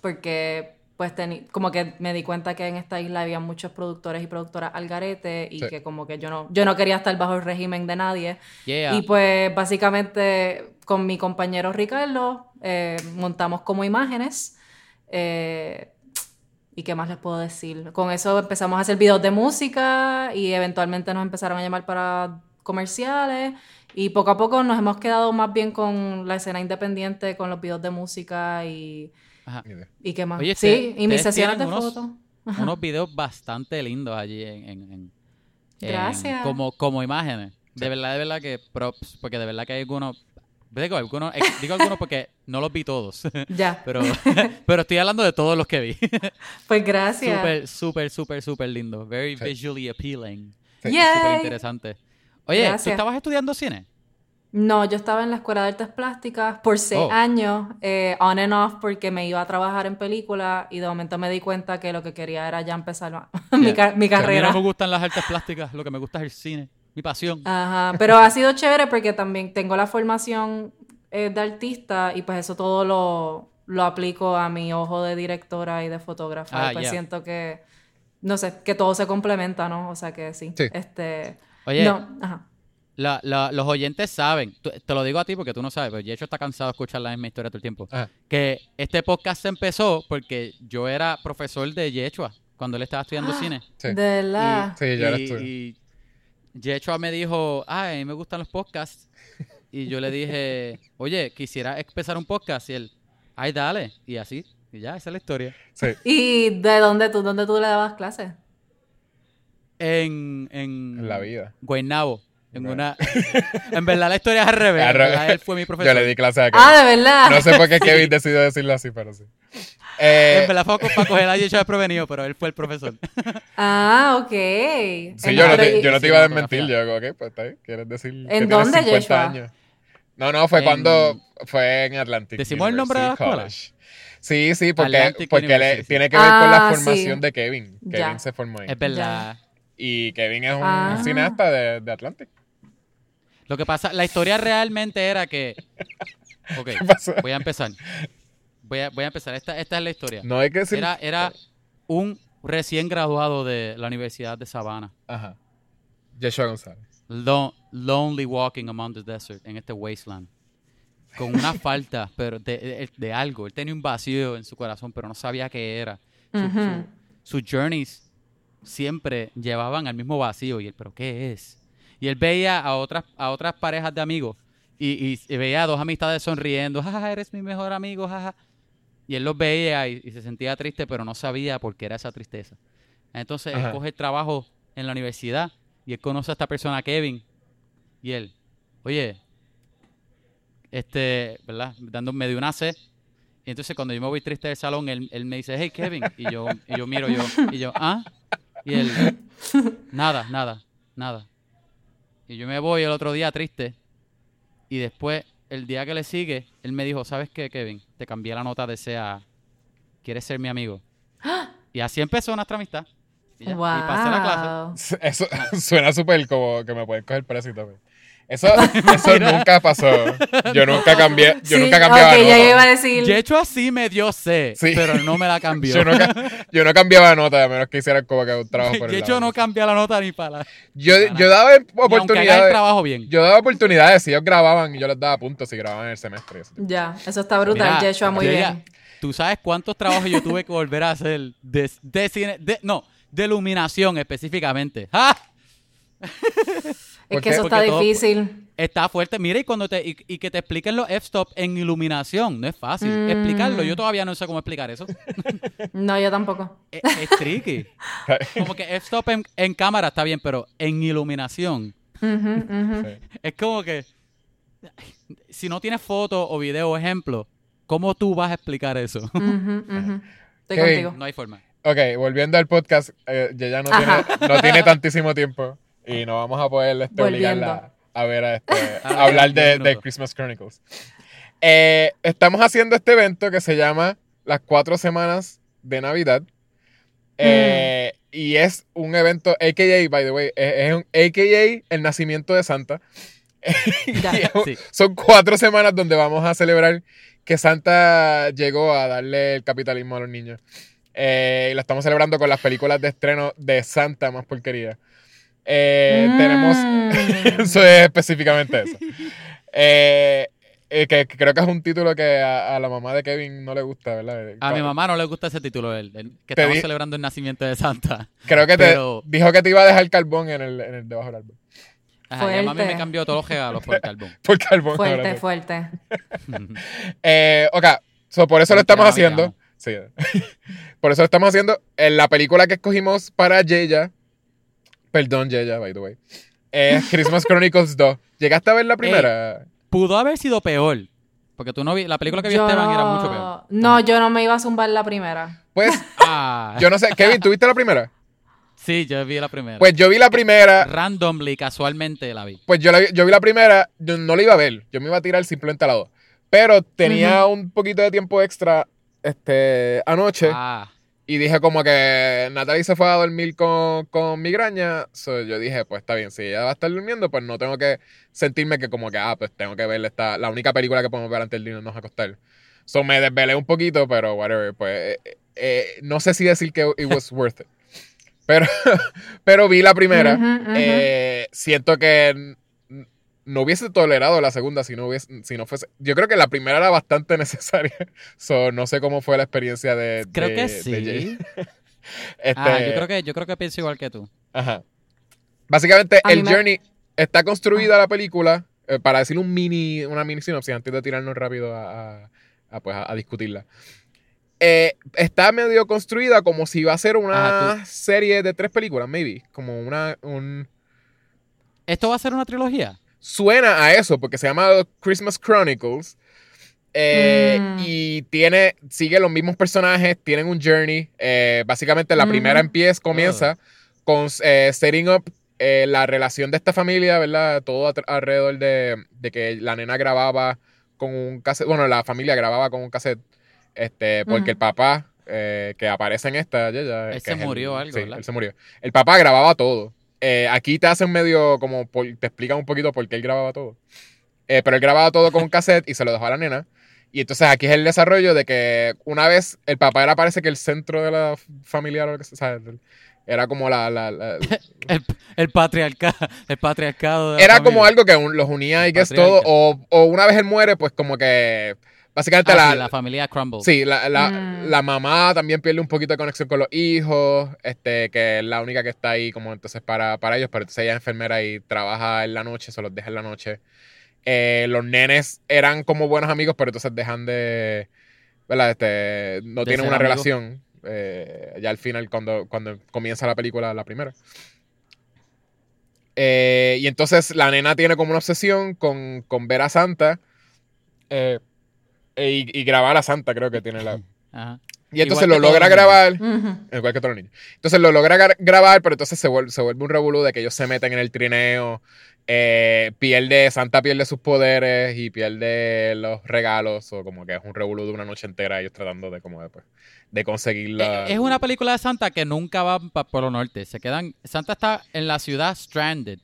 porque pues como que me di cuenta que en esta isla había muchos productores y productoras al garete y Sí. que como que yo no, yo no quería estar bajo el régimen de nadie. Yeah. Y pues básicamente con mi compañero Ricardo eh, montamos como imágenes. eh, ¿Y qué más les puedo decir? Con eso empezamos a hacer videos de música y eventualmente nos empezaron a llamar para comerciales y poco a poco nos hemos quedado más bien con la escena independiente, con los videos de música y, Ajá. y qué más. Oye, sí, y mis sesiones de unos- fotos. unos videos bastante lindos allí en, en- en- en- Gracias. como, como imágenes. De verdad, de verdad que props, porque de verdad que hay algunos, digo algunos, ex- digo algunos porque no los vi todos, Ya, pero, pero estoy hablando de todos los que vi. pues gracias. Súper, súper, súper, súper lindo. Very visually appealing. Súper interesante. Oye, ¿tú Gracias. estabas estudiando cine? No, yo estaba en la escuela de artes plásticas por seis Oh. años, eh, on and off, porque me iba a trabajar en película y de momento me di cuenta que lo que quería era ya empezar mi, Yeah. ca- mi A mí carrera. no me gustan las artes plásticas, lo que me gusta es el cine, mi pasión. Ajá, pero ha sido chévere porque también tengo la formación eh, de artista y pues eso todo lo, lo aplico a mi ojo de directora y de fotógrafa. Ah, y pues ya. siento que, no sé, que todo se complementa, ¿no? O sea que sí. Sí. Este, Oye, no, ajá. La- la- los oyentes saben, te lo digo a ti porque tú no sabes, pero Yecho está cansado de escuchar la misma historia todo el tiempo. Ajá. Que este podcast se empezó porque yo era profesor de Yechua cuando él estaba estudiando cine. Sí. De verdad. Sí, ya eres y, y Yechua me dijo, ay, a mí me gustan los podcasts. Y yo le dije, oye, quisiera empezar un podcast. Y él, ay, dale. Y así, y ya, esa es la historia. Sí. ¿Y de dónde tú, dónde tú le dabas clases? En, en, En la vida. Guaynabo. En una... en verdad la historia es al revés. Al él fue mi profesor. Yo le di clase a Kevin. Ah, de verdad. No sé por qué Kevin decidió decirlo así, pero sí. Eh, En verdad fue para coger a Yecho desprevenido, pero él fue el profesor. Ah, ok. sí, En- yo no, te, y- yo no te sí, iba a desmentir. Yo digo, ok, pues está bien. ¿Quieres decir ¿En dónde, 50 Joshua? años? No, no, fue En- cuando fue en Atlantic ¿Decimos el nombre de la escuela? College. Sí, sí, porque, Atlantic porque le- tiene que ver con la Ah, formación sí. de Kevin. Ya. Kevin se formó ahí. Es verdad. Y Kevin es un Ah. cineasta de, de Atlantic. Lo que pasa, la historia realmente era que... Ok, ¿Qué pasó? voy a empezar. Voy a, voy a empezar. Esta, esta es la historia. No hay que decir... Era, era un recién graduado de la Universidad de Savannah. Ajá. Joshua González. Lo- lonely walking among the desert, en este wasteland. Con una falta pero de, de- de algo. Él tenía un vacío en su corazón, pero no sabía qué era. Su- Ujú. su- sus journeys siempre llevaban al mismo vacío. Y él, ¿pero qué es? Y él veía a otras, a otras parejas de amigos y, y- y veía a dos amistades sonriendo. Jaja, eres mi mejor amigo, jaja. Y él los veía y, y se sentía triste, pero no sabía por qué era esa tristeza. Entonces Ajá. él coge el trabajo en la universidad y él conoce a esta persona, Kevin. Y él, oye, este, ¿verdad? Dando, me dio una sed. Y entonces cuando yo me voy triste del salón, él, él me dice, hey Kevin. Y yo, y yo miro yo, y yo, ah. Y él, nada, nada, nada. Y yo me voy el otro día triste. Y después, el día que le sigue, él me dijo, ¿sabes qué, Kevin? Te cambié la nota de sea, ¿quieres ser mi amigo? Y así empezó nuestra amistad. Y, ya, y pasé la clase. Eso suena súper como que me pueden coger preso y también. Eso, eso nunca pasó. Yo nunca cambié, yo Sí, nunca cambiaba ok, ya nota. yo iba a decir. Yecho así me dio C, Sí. pero no me la cambió. Yo nunca, yo no cambiaba nota, a menos que hicieran como que un trabajo por el Yecho lado. no cambia la nota ni para la... Yo, para yo daba oportunidades. trabajo bien. Yo daba oportunidades. Si ellos grababan, yo les daba puntos si grababan el semestre. y. Ya, eso está brutal, Mira, Yeshua, muy bien. ¿Tú sabes cuántos trabajos yo tuve que volver a hacer de, de cine? de- no, de iluminación específicamente. ¡Ah! Es ¿Por que eso está difícil. Está fuerte. Mira, y cuando te y, y que te expliquen los f-stop en iluminación, no es fácil. Mm. Explicarlo, yo todavía no sé cómo explicar eso. No, yo tampoco. es, es tricky. Como que f-stop en, en cámara está bien, pero en iluminación es como que si no tienes foto o video o ejemplo, ¿cómo tú vas a explicar eso? Estoy Kevin. contigo. no hay forma. Ok, volviendo al podcast, eh, ya no Ajá. tiene, no tiene tantísimo tiempo y no vamos a poder este, obligarla a ver a, este, a hablar de. Christmas Chronicles. Eh, estamos haciendo este evento que se llama Las Cuatro Semanas de Navidad. Eh, Y es un evento, AKA, by the way, es, es un AKA el nacimiento de Santa. Sí. Son cuatro semanas donde vamos a celebrar que Santa llegó a darle el capitalismo a los niños. Eh, y lo estamos celebrando con las películas de estreno de Santa más porquería. Eh, Tenemos. Mm. eso es específicamente eso. Eh, eh, que, que creo que es un título que a, a la mamá de Kevin no le gusta, ¿verdad? A mi mamá no le gusta ese título, el, el que Te estamos di- celebrando el nacimiento de Santa. Creo que te dijo que te iba a dejar carbón en el, en el debajo del árbol. Ajá, y mami me cambió todos los regalos por carbón. Por carbón. Fuerte, ahora fuerte. Eh, ok, so, por eso lo estamos haciendo. Sí. por eso lo estamos haciendo. En la película que escogimos para Yeya, perdón Yeya, by the way, es Christmas Chronicles 2. ¿Llegaste a ver la primera? Pudo haber sido peor. Porque tú no vi, la película que vio Yo Esteban era mucho peor. No, yo no me iba a zumbar la primera. Pues, Ah, yo no sé. Kevin, ¿tú viste la primera? sí, yo vi la primera. Pues yo vi la primera. Randomly, casualmente la vi. Pues yo, la vi- yo vi la primera, yo no la iba a ver, yo me iba a tirar simplemente a la dos. Pero tenía un poquito de tiempo extra este, anoche Ah, y dije como que Natalie se fue a dormir con, con migraña. So yo dije, pues está bien, si ella va a estar durmiendo, pues no tengo que sentirme que como que, ah, pues tengo que ver esta, la única película que podemos ver antes de irnos a acostar. So me desvelé un poquito, pero whatever, pues eh, eh, no sé si decir que it was worth it. Pero, pero vi la primera. Eh, siento que no hubiese tolerado la segunda si no hubiese, si no fuese. Yo creo que la primera era bastante necesaria. So, no sé cómo fue la experiencia de. creo de- que sí. Este, Ah, yo creo que yo creo que pienso igual que tú. Ajá. Básicamente, A el me- Journey está construida la película. eh, para decir un mini, una mini sinopsis antes de tirarnos rápido a, a- a, pues, a- a discutirla. Eh, está medio construida como si iba a ser una Ajá, serie de tres películas, maybe. Como una. Un, ¿Esto va a ser una trilogía? Suena a eso porque se llama Christmas Chronicles. eh, Mm. Y tiene, sigue los mismos personajes, tienen un journey. eh, básicamente la primera empieza, comienza con eh, setting up eh, la relación de esta familia, ¿verdad? Todo alrededor de, de que la nena grababa con un cassette, bueno, la familia grababa con un cassette, este, porque el papá eh, que aparece en esta, ya, ya, Él que se es el- murió algo, sí, ¿verdad? él se murió. El papá grababa todo. Eh, aquí te hacen medio como, por- te explican un poquito por qué él grababa todo. Eh, pero él grababa todo con un cassette y se lo dejó a la nena. Y entonces aquí es el desarrollo de que una vez el papá era parece que el centro de la familia, o lo que sea, era como la... la- la- El, el patriarcado, el patriarcado de la era como algo que un- los unía y que es todo. O, o una vez él muere, pues como que... Básicamente Ah, la, sí, la familia Crumble. Sí, la, la, Mm. la mamá también pierde un poquito de conexión con los hijos, este, que es la única que está ahí como entonces para, para ellos, pero entonces ella es enfermera y trabaja en la noche, se los deja en la noche. Eh, los nenes eran como buenos amigos, pero entonces dejan de, ¿verdad? Este, no De tienen una relación. eh, ya al final, cuando, cuando comienza la película, la primera. Eh, y entonces la nena tiene como una obsesión con, con ver a Santa eh, y, y grabar a Santa, creo que tiene la, Ajá. y entonces lo logra grabar, Ujú. igual que todos los niños. Entonces lo logra gra- grabar, pero entonces se vuelve, se vuelve un revolú de que ellos se meten en el trineo, eh, pierde, Santa pierde sus poderes y pierde los regalos, o como que es un revolú de una noche entera, ellos tratando de como de, pues, de conseguir la... Eh, Es una película de Santa que nunca va para Polo Norte. Se quedan. Santa está en la ciudad stranded.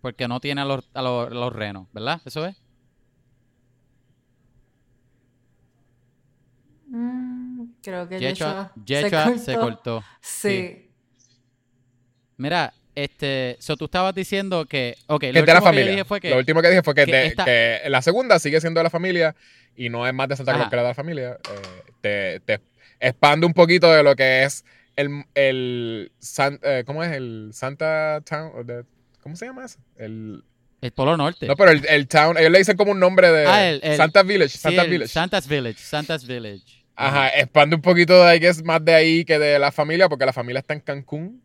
porque no tiene a los, a los, a los renos, ¿verdad? ¿Eso es? Mm, creo que Yechua, se cortó. Sí. Mira, este, so tú estabas diciendo que, ok, Que lo la último que dije fue que, Lo último que dije fue que, que de- esta- que la segunda sigue siendo de la familia y no es más de Santa Claus Ajá. que era de la familia. Eh, te, te expande un poquito de lo que es el, el San- eh, ¿cómo es? El Santa Town, o de- ¿cómo se llama eso? El, el Polo Norte. no, pero el, el town, ellos le dicen como un nombre de Ah, el- el- Santa Village, Sí, Santa Village. Santa's Village, Santa's Village. Ajá, expande un poquito de ahí que es más de ahí que de la familia, porque la familia está en Cancún.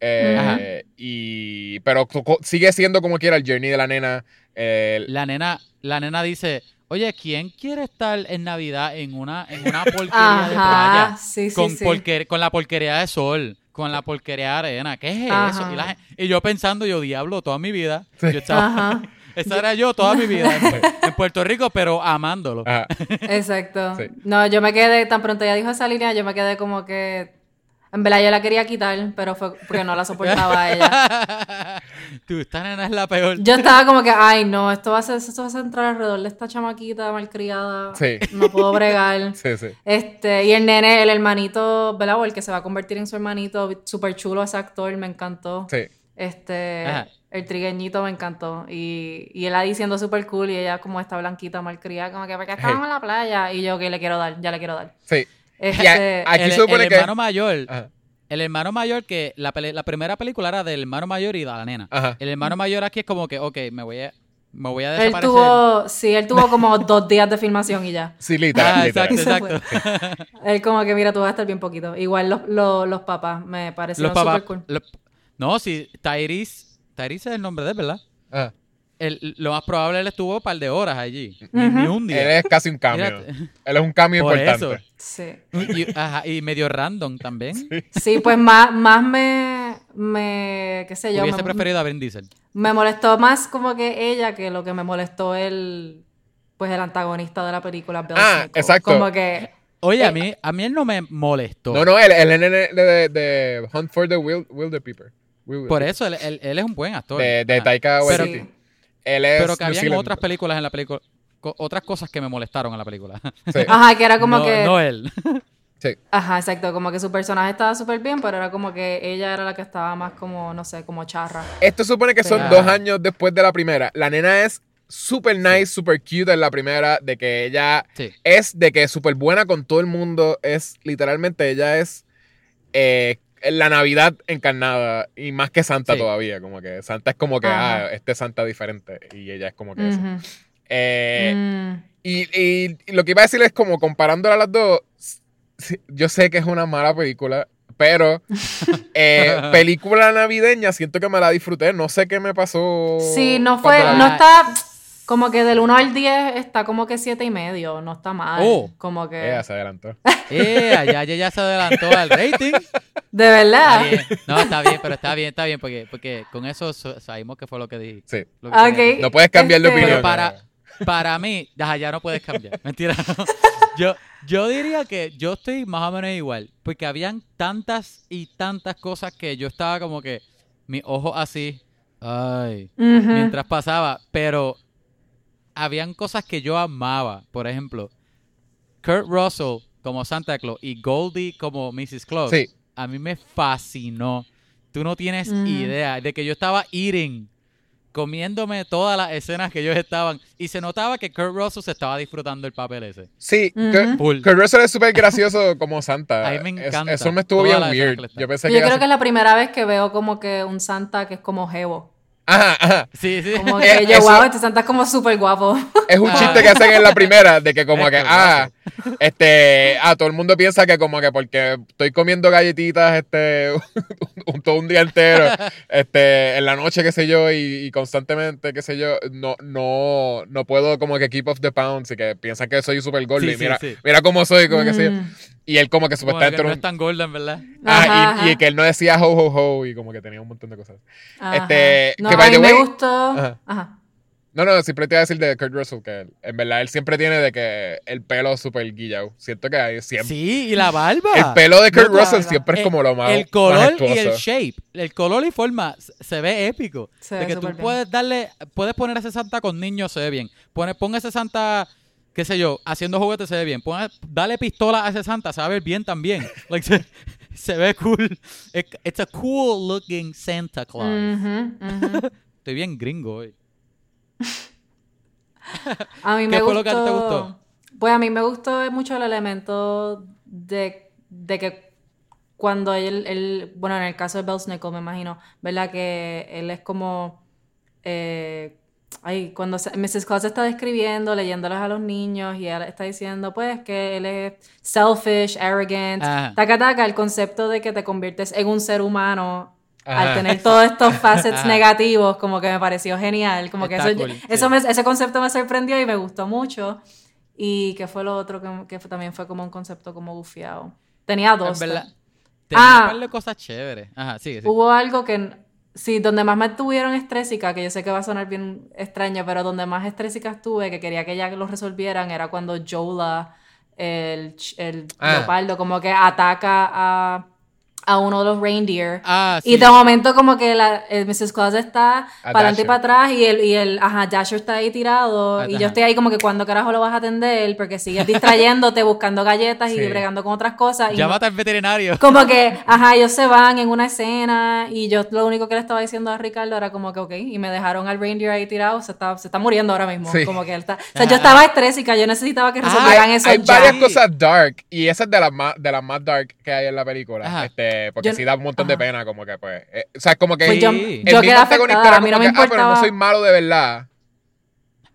Eh, Ajá. y pero sigue siendo como quiera el journey de la nena. eh, La nena, la nena dice, oye, ¿quién quiere estar en Navidad en una, en una porquería de playa? sí, sí, con, sí. porquer- con la porquería de sol, con la porquería de arena. ¿Qué es Ajá. eso? Y, la gen- y yo pensando, yo diablo, toda mi vida. Yo estaba, Ajá, esa era yo toda mi vida en, en Puerto Rico, pero amándolo. ajá. exacto. Sí. No, yo me quedé, tan pronto ella dijo esa línea, yo me quedé como que... En verdad yo la quería quitar, pero fue porque no la soportaba a ella. Tú, esta nena es la peor. Yo estaba como que, ay, no, esto va a ser, esto va a centrar alrededor de esta chamaquita malcriada. Sí. No puedo bregar. Sí, sí. Este, y el nene, el hermanito, ¿verdad? O el que se va a convertir en su hermanito, súper chulo ese actor, me encantó. Sí. Este, Ajá. El trigueñito me encantó. Y, y él ahí diciendo súper cool y ella como esta blanquita malcriada, como que, porque estábamos en la playa. Y yo, que le quiero dar, ya le quiero dar. Sí. Este, aquí el, se supone el que- hermano mayor, Ajá. el hermano mayor que la, pele- la primera película era del hermano mayor y de la nena. Ajá. El hermano mayor aquí es como que, ok, me voy a, me voy a él tuvo, sí, él tuvo como dos días de filmación y ya. Sí, literal. Ah, literal. exacto, exacto. Él como que, mira, tú vas a estar bien poquito. Igual los, los, los papás me Los parecieron súper cool. lo- no, sí, Tyrese. Tyrese es el nombre de él, ¿verdad? El- lo más probable él estuvo un par de horas allí. Ni, un Él día. es casi un cambio. Él es un cambio Por importante. eso. Sí. Y, ajá, y medio random también. Sí, pues más, más me, me, qué sé yo, Hubiese me, preferido a Vin Diesel. me molestó más como que ella que lo que me molestó el, pues el antagonista de la película, Bill Ah, exacto. Como que, Oye, a mí, a mí él no me molestó. No, no, el, el nene de, de, de Hunt for the Wild. Wilder- Por eso, él, él- él es un buen actor. De. Taika Pero- Waititi. Él es Pero que habían Zealand. otras películas en la película, co- otras cosas que me molestaron en la película. Sí, ajá, que era como no, que, no él. sí. ajá, exacto, como que su personaje estaba súper bien, pero era como que ella era la que estaba más como, no sé, como charra. Esto supone que son dos años después de la primera. La nena es super nice, super cute en la primera, de que ella Sí. es de que es súper buena con todo el mundo. Es literalmente, ella es eh, la Navidad encarnada y más que Santa Sí. todavía. Como que Santa es como que, Ajá. ah, este Santa diferente y ella es como que eso. Ujú. Eh, Mm. y, y- y lo que iba a decir es como comparándola a las dos, yo sé que es una mala película, pero eh, película navideña siento que me la disfruté, no sé qué me pasó. Sí, no fue, no está, como que del 1 al 10 está como que siete y medio, no está mal. Oh. Como que, Ella se adelantó. Eh, allá ya, ya se adelantó al rating. De Está verdad. bien. No, está bien, pero está bien, está bien, porque, porque con eso so- sabemos que fue lo que dije. Sí. lo que. No puedes cambiar de Este- opinión. Pero para, para mí, ya, no puedes cambiar. Mentira. no. Yo, yo diría que yo estoy más o menos igual. Porque habían tantas y tantas cosas que yo estaba como que mis ojos así. Ay. Mientras pasaba. Pero habían cosas que yo amaba. Por ejemplo, Kurt Russell como Santa Claus y Goldie como Mrs. Claus. Sí. A mí me fascinó. Tú no tienes Mm. idea de que yo estaba eating, comiéndome todas las escenas que ellos estaban. Y se notaba que Kurt Russell se estaba disfrutando el papel ese. Sí. Kurt- Russell es súper gracioso como Santa. A mí me Es- encanta eso me estuvo bien weird. Yo pensé Yo que creo que es la primera vez que veo como que un Santa que es como jevo. Ajá, ajá. Sí, sí. Como Eh, que yo, eso- wow, este Santa es como súper guapo. Es un Ah. chiste que hacen en la primera, de que como Es que, Kurt ah, este, ah, todo el mundo piensa que como que porque estoy comiendo galletitas, este, un, todo un día entero, este, en la noche, qué sé yo, y, y constantemente, qué sé yo, no, no, no puedo como que keep off the pounds y que piensan que soy super gordo Sí, y sí, mira, sí. mira cómo soy, como que sí. Mm. Y él como que Como que supuestamente no es tan gordo, verdad. ah, Ajá, y, y ajá. que él no decía ho ho ho y como que tenía un montón de cosas. Ajá. Este, No, que by me gustó. Ajá. Ajá. No, no, siempre te iba a decir de Kurt Russell que en verdad él siempre tiene de que el pelo súper guillado. Siento que hay siempre. Sí, y la barba. El pelo de Kurt No, Russell siempre es El- como lo más. El color y el shape. El color y forma se ve épico. Se de ve que tú bien. puedes darle, puedes poner ese Santa con niños, se ve bien. Pone, pon ese Santa, qué sé yo, haciendo juguetes se ve bien. Pon, dale pistola a ese Santa, se va a ver bien también. Like, se, se ve cool. It- It's a cool looking Santa Claus. Estoy bien gringo hoy. A mí ¿Qué me fue gustó, lo que te gustó? Pues a mí me gustó mucho el elemento de, de que cuando él, él- bueno, en el caso de Belsnickel me imagino, ¿verdad? Que él es como, eh, ay, cuando se- Mrs. Claus está describiendo, leyéndoles a los niños y él está diciendo, pues, que él es selfish, arrogant, Ajá. taca taca, el concepto de que te conviertes en un ser humano Ajá. al tener todos estos facets Ajá. negativos, como que me pareció genial, como que Está eso, cool, eso sí. me- ese concepto me sorprendió y me gustó mucho. Y que fue lo otro que, que también fue como un concepto como bufiado. Tenía En dos. tenía Ah. un par de cosas chéveres. Ajá, sí, sí. Hubo algo que, sí, donde más me tuvieron estrésica, que yo sé que va a sonar bien extraño, pero donde más estrésica estuve, que quería que ya lo resolvieran, era cuando Jola, el, el Ah. leopardo, como que ataca a, a uno de los reindeer. Ah, Y sí. de momento como que la, el Mrs. Claus está para adelante y para atrás y el, y el ajá, Dasher está ahí tirado Ah, y ajá. yo estoy ahí como que cuando carajo lo vas a atender porque sigues distrayéndote buscando galletas y bregando con otras cosas y Llámate al veterinario. como que, ajá, ellos se van en una escena y yo lo único que le estaba diciendo a Ricardo era como que, ok, y me dejaron al reindeer ahí tirado, se está, se está muriendo ahora mismo. Sí. Como que él está... O sea, yo estaba estrésica, yo necesitaba que Ah, resolvieran hay, eso hay ya. varias cosas dark y esa es de las más de las más dark que hay en la película Ajá. este porque Yo- sí da un montón de pena como que pues eh, o sea como que Pues yo, el yo mismo afectada, a mí no me que, ah, pero no soy malo de verdad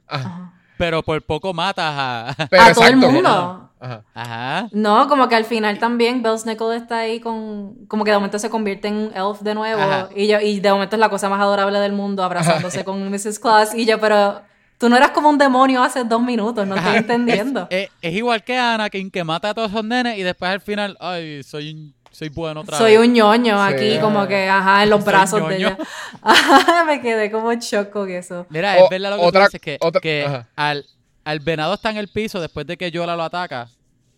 Ajá. Ajá. Pero por poco matas a. Pero a todo el mundo. Ajá. Ajá. No, como que al final también Belsnickel está ahí con... Como que de momento se convierte en un elf de nuevo. Ajá. Y, yo, y de momento es la cosa más adorable del mundo abrazándose con Mrs. Claus. Y yo, pero tú no eras como un demonio hace dos minutos, no estoy entendiendo. Es, es igual que Anakin, que mata a todos esos nenes y después al final, ay, soy, un- soy bueno otra Soy vez. un ñoño Sí. aquí, como que, ajá, en los Soy brazos de ella. Ajá, me quedé como en shock con eso. Mira, O- es verdad lo que otra- tú dices, que, otra- que ajá. al, al venado está en el piso después de que Yola lo ataca.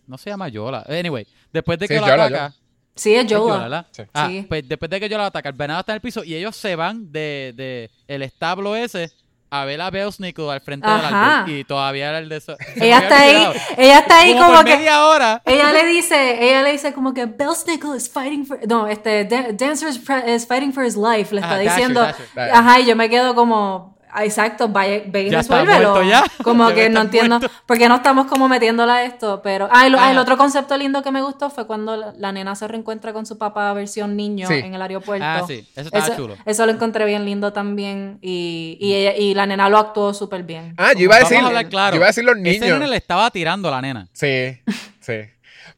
No se llama Yola. Anyway, después de Sí, que lo Yola, ataca. Sí, es es Yola. Sí. Ah, Sí. pues después de que Yola lo ataca, el venado está en el piso y ellos se van de, de el establo ese a ver a Belsnickel al frente del árbol. Y todavía era el de eso. Ella está ahí, ella está ahí Como como por que... media hora. Ella le dice, ella le dice como que Belsnickel is fighting for, no, este, Dan- Dancer is, fighting for his life, le está Ajá, Dasher, diciendo, Dasher. ajá, y yo me quedo como, exacto, vaya, ve y Ya resuélvelo. ya. Como que no entiendo, muerto. porque no estamos como metiéndola a esto, pero, ah, ah, el otro concepto lindo que me gustó fue cuando la, la nena se reencuentra con su papá versión niño Sí. en el aeropuerto. Ah, sí, eso estaba chulo. Eso lo encontré bien lindo también, y, y, ella, y la nena lo actuó súper bien. ah yo iba a Vamos decir a hablar claro. yo iba a decir los Ese niños nene le estaba tirando a la nena. sí sí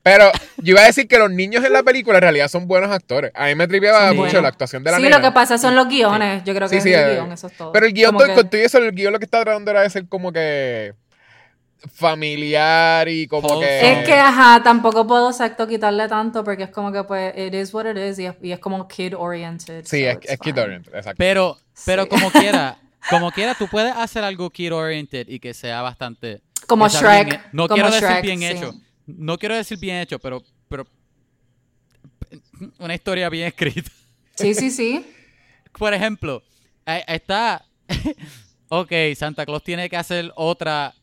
pero yo iba a decir que los niños en la película en realidad son buenos actores a mí me tripeaba mucho la actuación de la sí, nena lo que pasa son los guiones, yo creo que Sí, es sí, el eh, guion, eso es todo. Pero el guion, todo- que- con todo eso, el guion lo que está tratando era de ser como que familiar y como que... Es que, ajá, tampoco puedo exacto quitarle tanto porque es como que, pues, it is what it is y es, y es como kid oriented. Sí, so es, it's es kid fine. oriented, exacto. Pero, pero Sí. como quiera, como quiera, tú puedes hacer algo kid oriented y que sea bastante. Como Shrek, bien no como quiero decir bien sí. hecho. No quiero decir bien hecho, pero, pero una historia bien escrita. Sí, sí, sí. Por ejemplo, ahí está. ok, Santa Claus tiene que hacer otra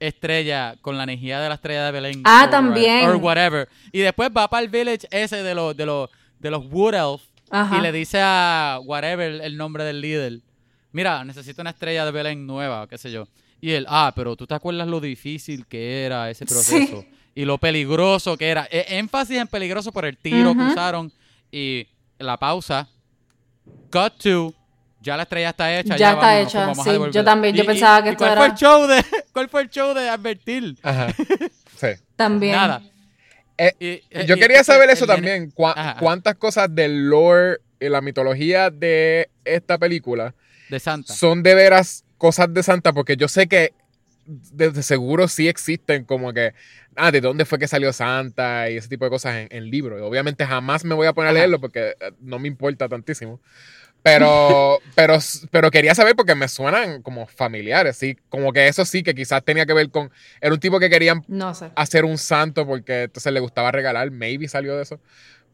estrella con la energía de la estrella de Belén. Ah, or- también. Or whatever. Y después va para el village ese de los de los de los Wood Elf Ajá. y le dice a whatever el nombre del líder. Mira, necesito una estrella de Belén nueva, qué sé yo. Y él, ah, pero tú te acuerdas lo difícil que era ese proceso Sí. Y lo peligroso que era. E- énfasis en peligroso por el tiro que usaron y la pausa. Cut to. Ya la estrella está hecha. Ya está vámonos, hecha, vamos sí, yo también, yo Y- y- pensaba que ¿y esto cuál era- Fue el show de, ¿Cuál fue el show de advertir? Ajá. Sí. También. Nada. Eh, Y- eh, Yo quería saber eso también. Ajá. ¿Cuántas cosas del lore y la mitología de esta película De Santa. son de veras cosas de Santa? Porque yo sé que de, de seguro sí existen como que, ah, ¿de dónde fue que salió Santa? Y ese tipo de cosas en, en libros. Y obviamente jamás me voy a poner a leerlo porque eh, no me importa tantísimo. Pero, pero, pero quería saber porque me suenan como familiares, sí. Como que eso sí, que quizás tenía que ver con. Era un tipo que querían No sé. hacer un santo porque entonces le gustaba regalar. Maybe salió de eso.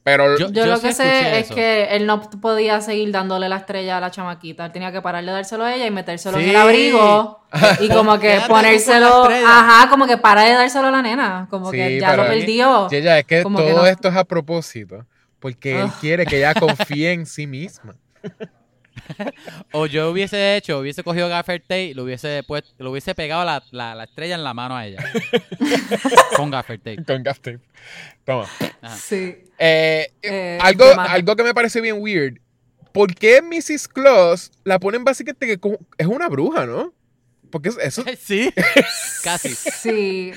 Pero Yo- Yo, lo sí que sé es eso. que él no podía seguir dándole la estrella a la chamaquita. Él tenía que parar de dárselo a ella y metérselo en el abrigo. Y como que ponérselo. Ajá, como que para de dárselo a la nena. Como que ya lo perdió. Yella, es que Como todo que no. esto es a propósito. Porque él quiere que ella confíe en sí misma. O yo hubiese hecho, hubiese cogido Gaffer Tape y lo hubiese, puesto, lo hubiese pegado la, la, la estrella en la mano a ella. Con Gaffer Tape. Con gaff tape. Toma. Ajá. Sí. Eh, Eh, algo, algo que me parece bien weird. ¿Por qué Mrs. Claus la ponen básicamente que como- es una bruja, no? Porque eso, eso Sí, casi. Sí.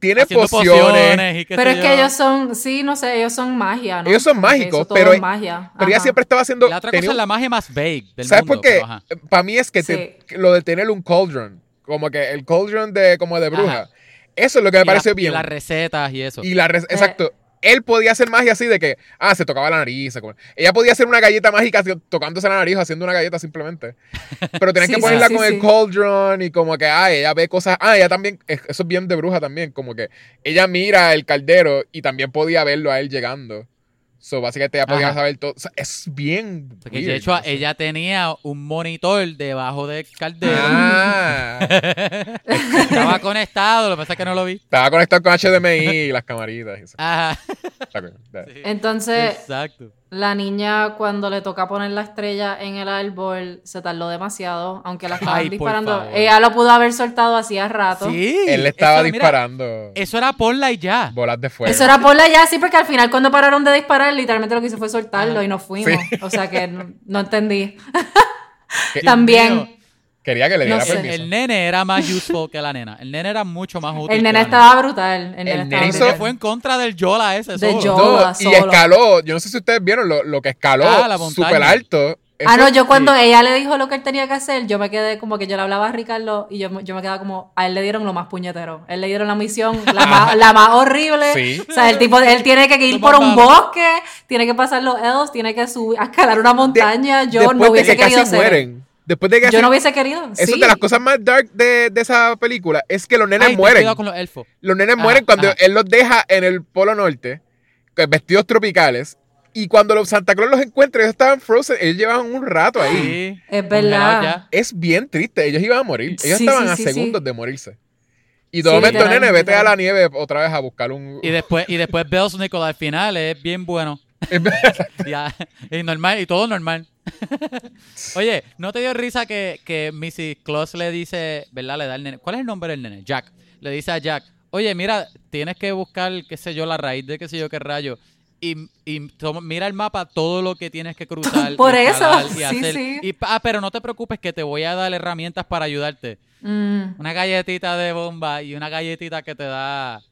tiene Haciendo pociones. y Pero es que ellos son, sí, no sé, ellos son magia, ¿no? Ellos son mágicos, eso todo pero- es magia. Pero ella siempre estaba haciendo. La otra tenía cosa es la magia más vague del ¿Sabes mundo. por qué? ajá. Para mí es que te- lo de tener un cauldron, como que el cauldron de como de bruja. Ajá. Eso es lo que me Y la- parece y bien. las recetas y eso. Y la re- exacto. Él podía hacer magia así de que, ah, se tocaba la nariz. Ella podía hacer una galleta mágica tocándose la nariz, haciendo una galleta simplemente. Pero tenías Sí, que ponerla sí, con sí. el cauldron y como que, ah, ella ve cosas. Ah, ella también, es- eso es bien de bruja también, como que ella mira el caldero y también podía verlo a él llegando. So, básicamente ella podía Ajá. saber todo. O sea, es bien. Porque weird, de hecho no sé. ella tenía un monitor debajo del caldero. Ah, Estaba conectado, lo que pasa es que no lo vi. estaba conectado con HDMI y las camaritas. y eso. Ajá. Entonces, Exacto. La niña cuando le toca poner la estrella en el árbol se tardó demasiado, aunque la estaban Ay, disparando. Ella lo pudo haber soltado hacía rato. Sí. Él le estaba eso, mira, disparando eso era ponla y ya. bolas de fuego. Eso era por la ya, sí, porque al final cuando pararon de disparar, literalmente lo que hizo fue soltarlo Ah. y nos fuimos. O sea que no, no entendí. También. Quería que le No diera sé. permiso. El nene era más useful que la nena. El nene era mucho más útil. El que nene la estaba brutal. El nene El estaba nene hizo- fue en contra del Yola ese De solo. Yola. No, y solo. escaló. Yo no sé si ustedes vieron lo, lo que escaló Ah, la montaña. súper alto. Ah, no, yo cuando sí. ella le dijo lo que él tenía que hacer, yo me quedé como que yo le hablaba a Ricardo y yo, yo me quedaba como, a él le dieron lo más puñetero. Él le dieron la misión, la más, la más horrible. Sí. O sea, el tipo, él tiene que ir Lo por un bosque, tiene que pasar los elves, tiene que subir, escalar una De- montaña. yo Después no de hubiese que querido casi hacer. mueren. Después de que Yo no hubiese querido. Eso sí. es de las cosas más dark de, de esa película. Es que los nenes Ay, mueren. cuidado con los elfos. Los nenes Ajá, mueren cuando ajá. él los deja en el Polo Norte, vestidos tropicales. Y cuando los Santa Claus los encuentra, ellos estaban frozen. Ellos llevaban un rato ahí. Sí. Es verdad. Es bien triste. Ellos iban a morir. Ellos Sí, estaban sí, a sí, sí. segundos de morirse. Y de Sí, momento, nene, vete literal. a la nieve otra vez a buscar un. Y después, y después Belsnickel al final es bien bueno. Ya, y normal, y todo normal. Oye, ¿no te dio risa que, que Mrs. Claus le dice, ¿verdad? Le da el nene. ¿Cuál es el nombre del nene? Jack. Le dice a Jack, oye, mira, tienes que buscar, qué sé yo, la raíz de qué sé yo qué rayo. Y, y toma- mira el mapa, todo lo que tienes que cruzar. y Por eso, y sí, hacer. sí. Y, ah, pero no te preocupes que te voy a dar herramientas para ayudarte. Mm. Una galletita de bomba y una galletita que te da,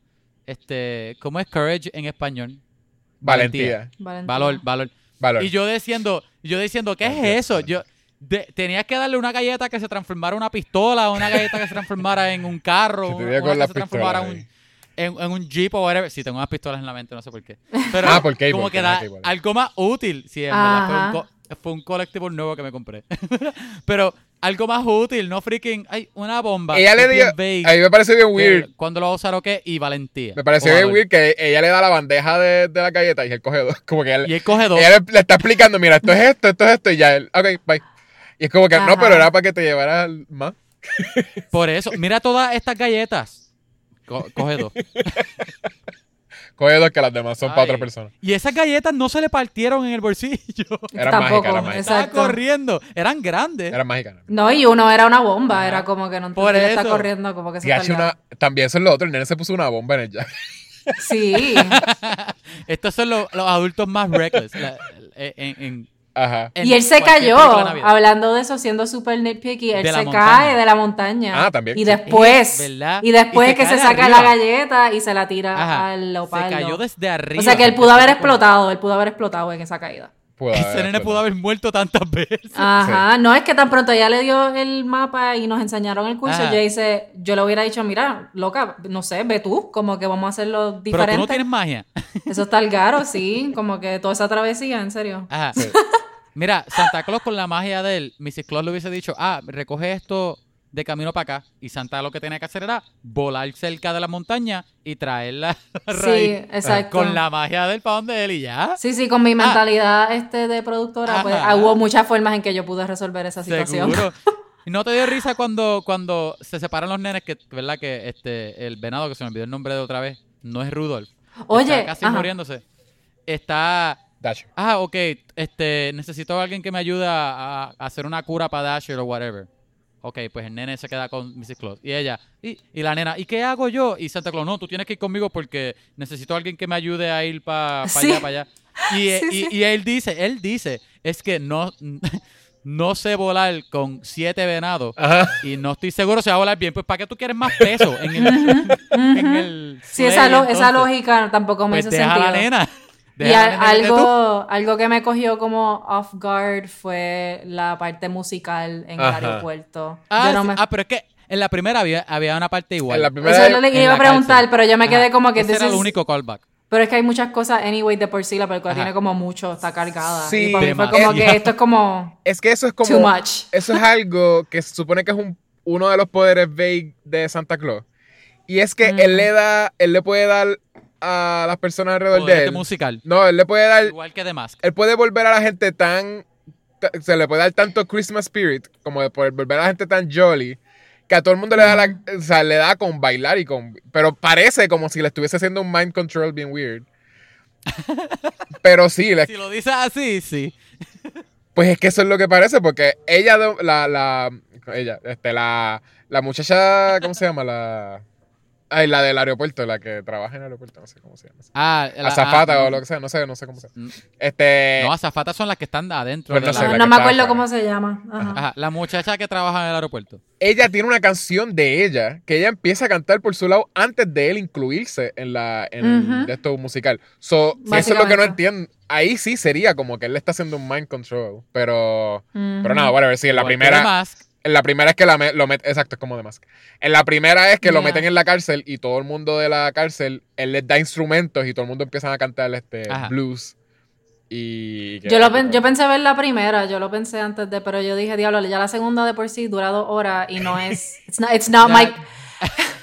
este, ¿cómo es courage en español? Valentía. Valentía. Valor, valor. Valor. Y yo diciendo, yo diciendo, ¿qué es eso? Yo de- tenías que darle una galleta que se transformara en una pistola, una galleta que se transformara en un carro, una, una que se transformara en, en, en un jeep o whatever. Sí, tengo unas pistolas en la mente, no sé por qué. Pero Ah, por cable, como porque que da algo más útil. Sí, en verdad fue un, Ajá. co- fue un colectivo nuevo que me compré. Pero algo más útil, no freaking, ay, una bomba. Ella le dio. A mí me pareció bien weird. ¿Cuándo lo va a usar o qué? Y valentía. Me pareció bien weird que ella le da la bandeja de, de la galleta y él coge dos. Como que él, Y él coge dos. ella le, le está explicando, mira, esto es esto, esto es esto, y ya él, ok, bye. Y es como que, no, pero era para que te llevaras más. Por eso, mira todas estas galletas. Co- coge dos. Coge dos que las demás son para otra persona. Y esas galletas no se le partieron en el bolsillo. Eran Tampoco, mágicas, eran mágicas. Estaba corriendo. Eran grandes. Eran mágicas. No, y uno era una bomba, Ajá. era como que no Por él está eso. corriendo, como que se Y una, también eso es lo otro, el nene se puso una bomba en el jack. Sí, Estos son los, los adultos más reckless. la- en- en- Ajá. y él se cayó, hablando de eso, siendo súper nitpicky, él De se montaña. cae de la montaña. Ah, también, Y después, Es y después Y se que se saca arriba. la galleta y se la tira Ajá. al Se leopardo. cayó desde arriba. o sea que él pudo haber explotado, él pudo haber explotado en esa caída. Pudo haber Ese nene pudo haber muerto tantas veces. Ajá, no es que tan pronto ya le dio el mapa y nos enseñaron el curso, Ajá. yo dice, yo le hubiera dicho, mira, loca, no sé, ve tú, como que vamos a hacerlo Pero tú diferente. no tienes magia. Eso está el garo, sí, como que toda esa travesía, en serio. Ajá. Sí. Mira, Santa Claus con la magia de él, Mrs. Claus le hubiese dicho, ah, recoge esto de camino para acá. Y Santa lo que tenía que hacer era volar cerca de la montaña y traerla a Sí, raíz exacto. con la magia del para donde él y ya. Sí, sí, con mi mentalidad este de productora, pues Ajá. ah, hubo muchas formas en que yo pude resolver esa situación. Seguro. ¿Y no te dio risa cuando, cuando se separan los nenes? Que, ¿verdad? Que este, el venado, que se me olvidó el nombre de otra vez, no es Rudolf. Oye, Está casi ajá. muriéndose. Está... Dasher. Ah, ok. Este, necesito a alguien que me ayude a, a hacer una cura para Dasher o whatever. Ok, pues el nene se queda con Mrs. Claus. Y ella, y, y la nena, ¿y qué hago yo? Y Santa Claus, no, tú tienes que ir conmigo porque necesito a alguien que me ayude a ir para Sí. allá, para allá. Y, eh, Sí, y- sí. y él dice, él dice, es que no, no sé volar con siete venados Ajá. y no estoy seguro si va a volar bien. Pues, ¿para qué tú quieres más peso en el, en el Sí, esa, lo- esa lógica tampoco me Pues hizo deja a sentido. la nena. Y a algo, algo que me cogió como off guard fue la parte musical en el aeropuerto. Ah, Yo no sí. me- ah, pero es que en la primera había, había una parte igual. En la primera Eso es lo que iba a preguntar, cárcel. pero yo me quedé Ajá. como que Ese era el is- único callback. Pero es que hay muchas cosas, anyway, de por sí, la película Ajá. tiene como mucho, está cargada. Sí. y para mí fue como que esto es como Es que eso es como. too much. Eso es algo que se supone que es un, uno de los poderes vague de Santa Claus. Y es que Mm. él le da, él le puede dar a las personas alrededor de él. musical. No, él le puede dar, Igual que The Mask. él puede volver a la gente tan, ta- se le puede dar tanto Christmas spirit como de poder volver a la gente tan jolly que a todo el mundo le da la, o sea, le da con bailar y con, pero parece como si le estuviese haciendo un mind control bien weird. Pero sí, le- Si lo dices así, sí. Pues es que eso es lo que parece, porque ella, la, la, ella, este, la, la muchacha, ¿cómo se llama? La, ay, la del aeropuerto, la que trabaja en el aeropuerto, no sé cómo se llama. Ah, la- Azafata ah, o lo que sea, no sé, no sé cómo se llama. Mm. Este, No, azafatas son las que están adentro. Pues de no la- sé, No, la no me acuerdo afuera. cómo se llama. Ajá. Ajá, la muchacha que trabaja en el aeropuerto. ella tiene una canción de ella que ella empieza a cantar por su lado antes de él incluirse en la en Ujú. de esto musical. So, eso es lo que no entiendo. Ahí sí sería como que él le está haciendo un mind control, pero Ujú. pero nada, whatever, sí, en la primera. En la primera es que la me- lo meten, exacto, es como de Mask. En la primera es que lo Yeah. meten en la cárcel y todo el mundo de la cárcel, él les da instrumentos y todo el mundo empieza a cantar este Ajá. blues. Y. Yo, lo pen- yo pensé ver la primera, yo lo pensé antes de, pero yo dije, diablo, ya la segunda de por sí dura dos horas y no es, it's not, it's not my,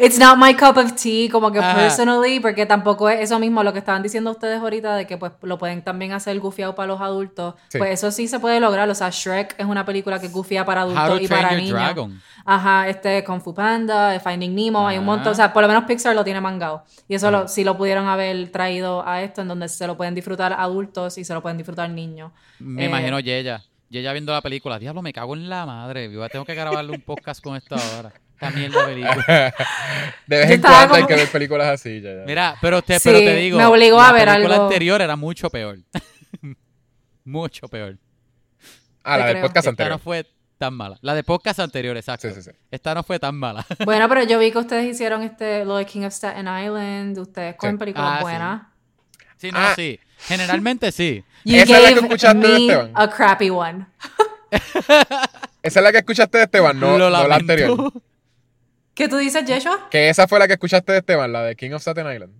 it's not my cup of tea, como que Ajá. personally, porque tampoco es eso mismo lo que estaban diciendo ustedes ahorita, de que pues lo pueden también hacer gufiado para los adultos, Sí. pues eso sí se puede lograr, o sea, Shrek es una película que gufia para adultos to y para niños. Dragon. Ajá, este Kung Fu Panda, Finding Nemo, hay un Ah. montón, o sea, por lo menos Pixar lo tiene mangado. Y eso lo, sí lo pudieron haber traído a esto, en donde se lo pueden disfrutar adultos y se lo pueden disfrutar niños. Me Eh, imagino Yeya. Yeya viendo la película. Diablo, me cago en la madre. Yo tengo que grabarle un podcast con esto ahora. También la película. de vez Yo en cuando hay que ver películas así. Ya, ya. Mira, pero te, Sí, pero te digo. me obligó la a ver película algo. anterior era mucho peor. mucho peor. ah, la del creo. podcast Esta anterior. no fue tan mala. La de podcast anterior, exacto. Sí, sí, sí. Esta no fue tan mala. Bueno, pero yo vi que ustedes hicieron este, lo de King of Staten Island, ustedes con Sí. películas Ah, buenas. sí, no, Ah. sí. Generalmente sí. You Esa es la que escuchaste de Esteban. a crappy one. Esa es la que escuchaste de Esteban, no, no la anterior. ¿Qué tú dices, Yeshua? Que esa fue la que escuchaste de Esteban, la de King of Staten Island.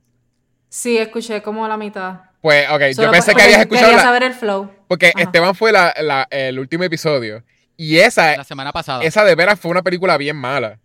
Sí, escuché como la mitad. Pues, ok, yo pensé que habías escuchado Quería la, saber el flow. Porque Ajá. Esteban fue la, la- el último episodio. Y esa, La semana pasada. esa de veras fue una película bien mala.